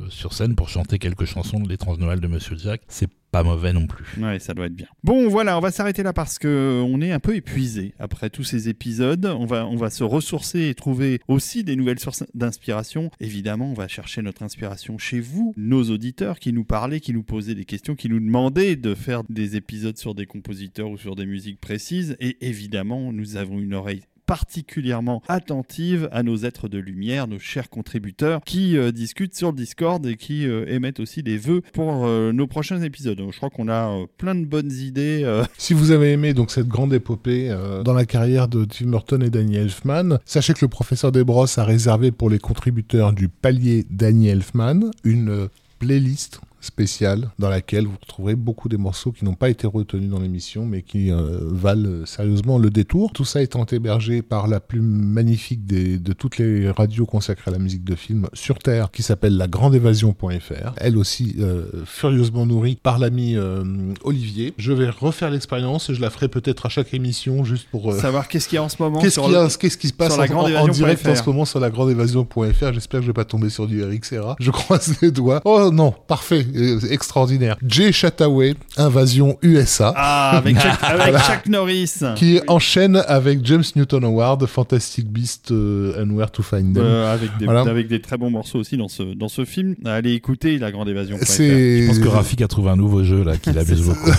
sur scène pour chanter quelques chansons de l'étrange Noël de Monsieur Jack. C'est pas mauvais non plus. Ouais, ça doit être bien. Bon, voilà, on va s'arrêter là parce que on est un peu épuisé après tous ces épisodes. On va, on va se ressourcer et trouver aussi des nouvelles sources d'inspiration. Évidemment, on va chercher notre inspiration chez vous, nos auditeurs qui nous parlaient, qui nous posaient des questions, qui nous demandaient de faire des épisodes sur des compositeurs ou sur des musiques précises. Et évidemment, nous avons une oreille particulièrement attentive à nos êtres de lumière, nos chers contributeurs qui euh, discutent sur le Discord et qui euh, émettent aussi des vœux pour euh, nos prochains épisodes. Je crois qu'on a plein de bonnes idées. Si vous avez aimé donc cette grande épopée dans la carrière de Tim Burton et Danny Elfman, sachez que le professeur Desbrosses a réservé pour les contributeurs du palier Danny Elfman une playlist spéciale dans laquelle vous retrouverez beaucoup des morceaux qui n'ont pas été retenus dans l'émission mais qui euh, valent sérieusement le détour. Tout ça étant hébergé par la plus magnifique des, de toutes les radios consacrées à la musique de film sur Terre qui s'appelle la grande évasion.fr. Elle aussi euh, furieusement nourrie par l'ami euh, Olivier. Je vais refaire l'expérience et je la ferai peut-être à chaque émission juste pour savoir qu'est-ce qu'il y a en ce moment. Qu'est-ce qui, se passe en, direct en ce moment sur la grande évasion.fr. J'espère que je vais pas tomber sur du Eric Serra. Je croise les doigts. Oh non, parfait. Euh, extraordinaire. Jay Chataway, Invasion USA. Ah, avec, Chuck, Norris. Qui enchaîne avec James Newton Howard, Fantastic Beast euh, and Where to Find Them. Euh, avec, des, avec des très bons morceaux aussi dans ce, dans ce film. Allez écouter La Grande Évasion. Je pense que Rafik a trouvé un nouveau jeu là, qu'il abuse beaucoup.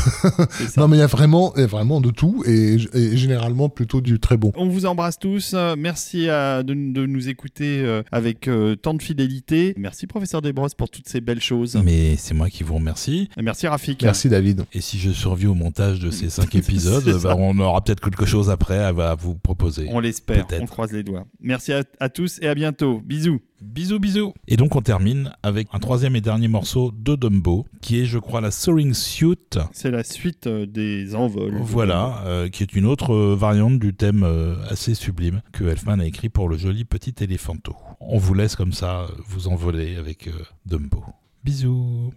non, mais il y a vraiment, vraiment de tout et, généralement plutôt du très bon. On vous embrasse tous. Merci de, de, nous écouter avec tant de fidélité. Merci, professeur Desbrosses, pour toutes ces belles choses. Mais c'est moi qui vous remercie. merci Rafik. Merci David. Et si je survis au montage de ces cinq épisodes, bah, on aura peut-être quelque chose après à, vous proposer. On l'espère, on croise les doigts. Merci à, tous et à bientôt. Bisous. Bisous, bisous. Et donc on termine avec un troisième et dernier morceau de Dumbo, qui est, je crois, la Soaring Suit. C'est la suite euh, des envols. Voilà, euh, qui est une autre euh, variante du thème assez sublime que Elfman a écrit pour le joli petit éléphanto. On vous laisse comme ça vous envoler avec Dumbo. Bisous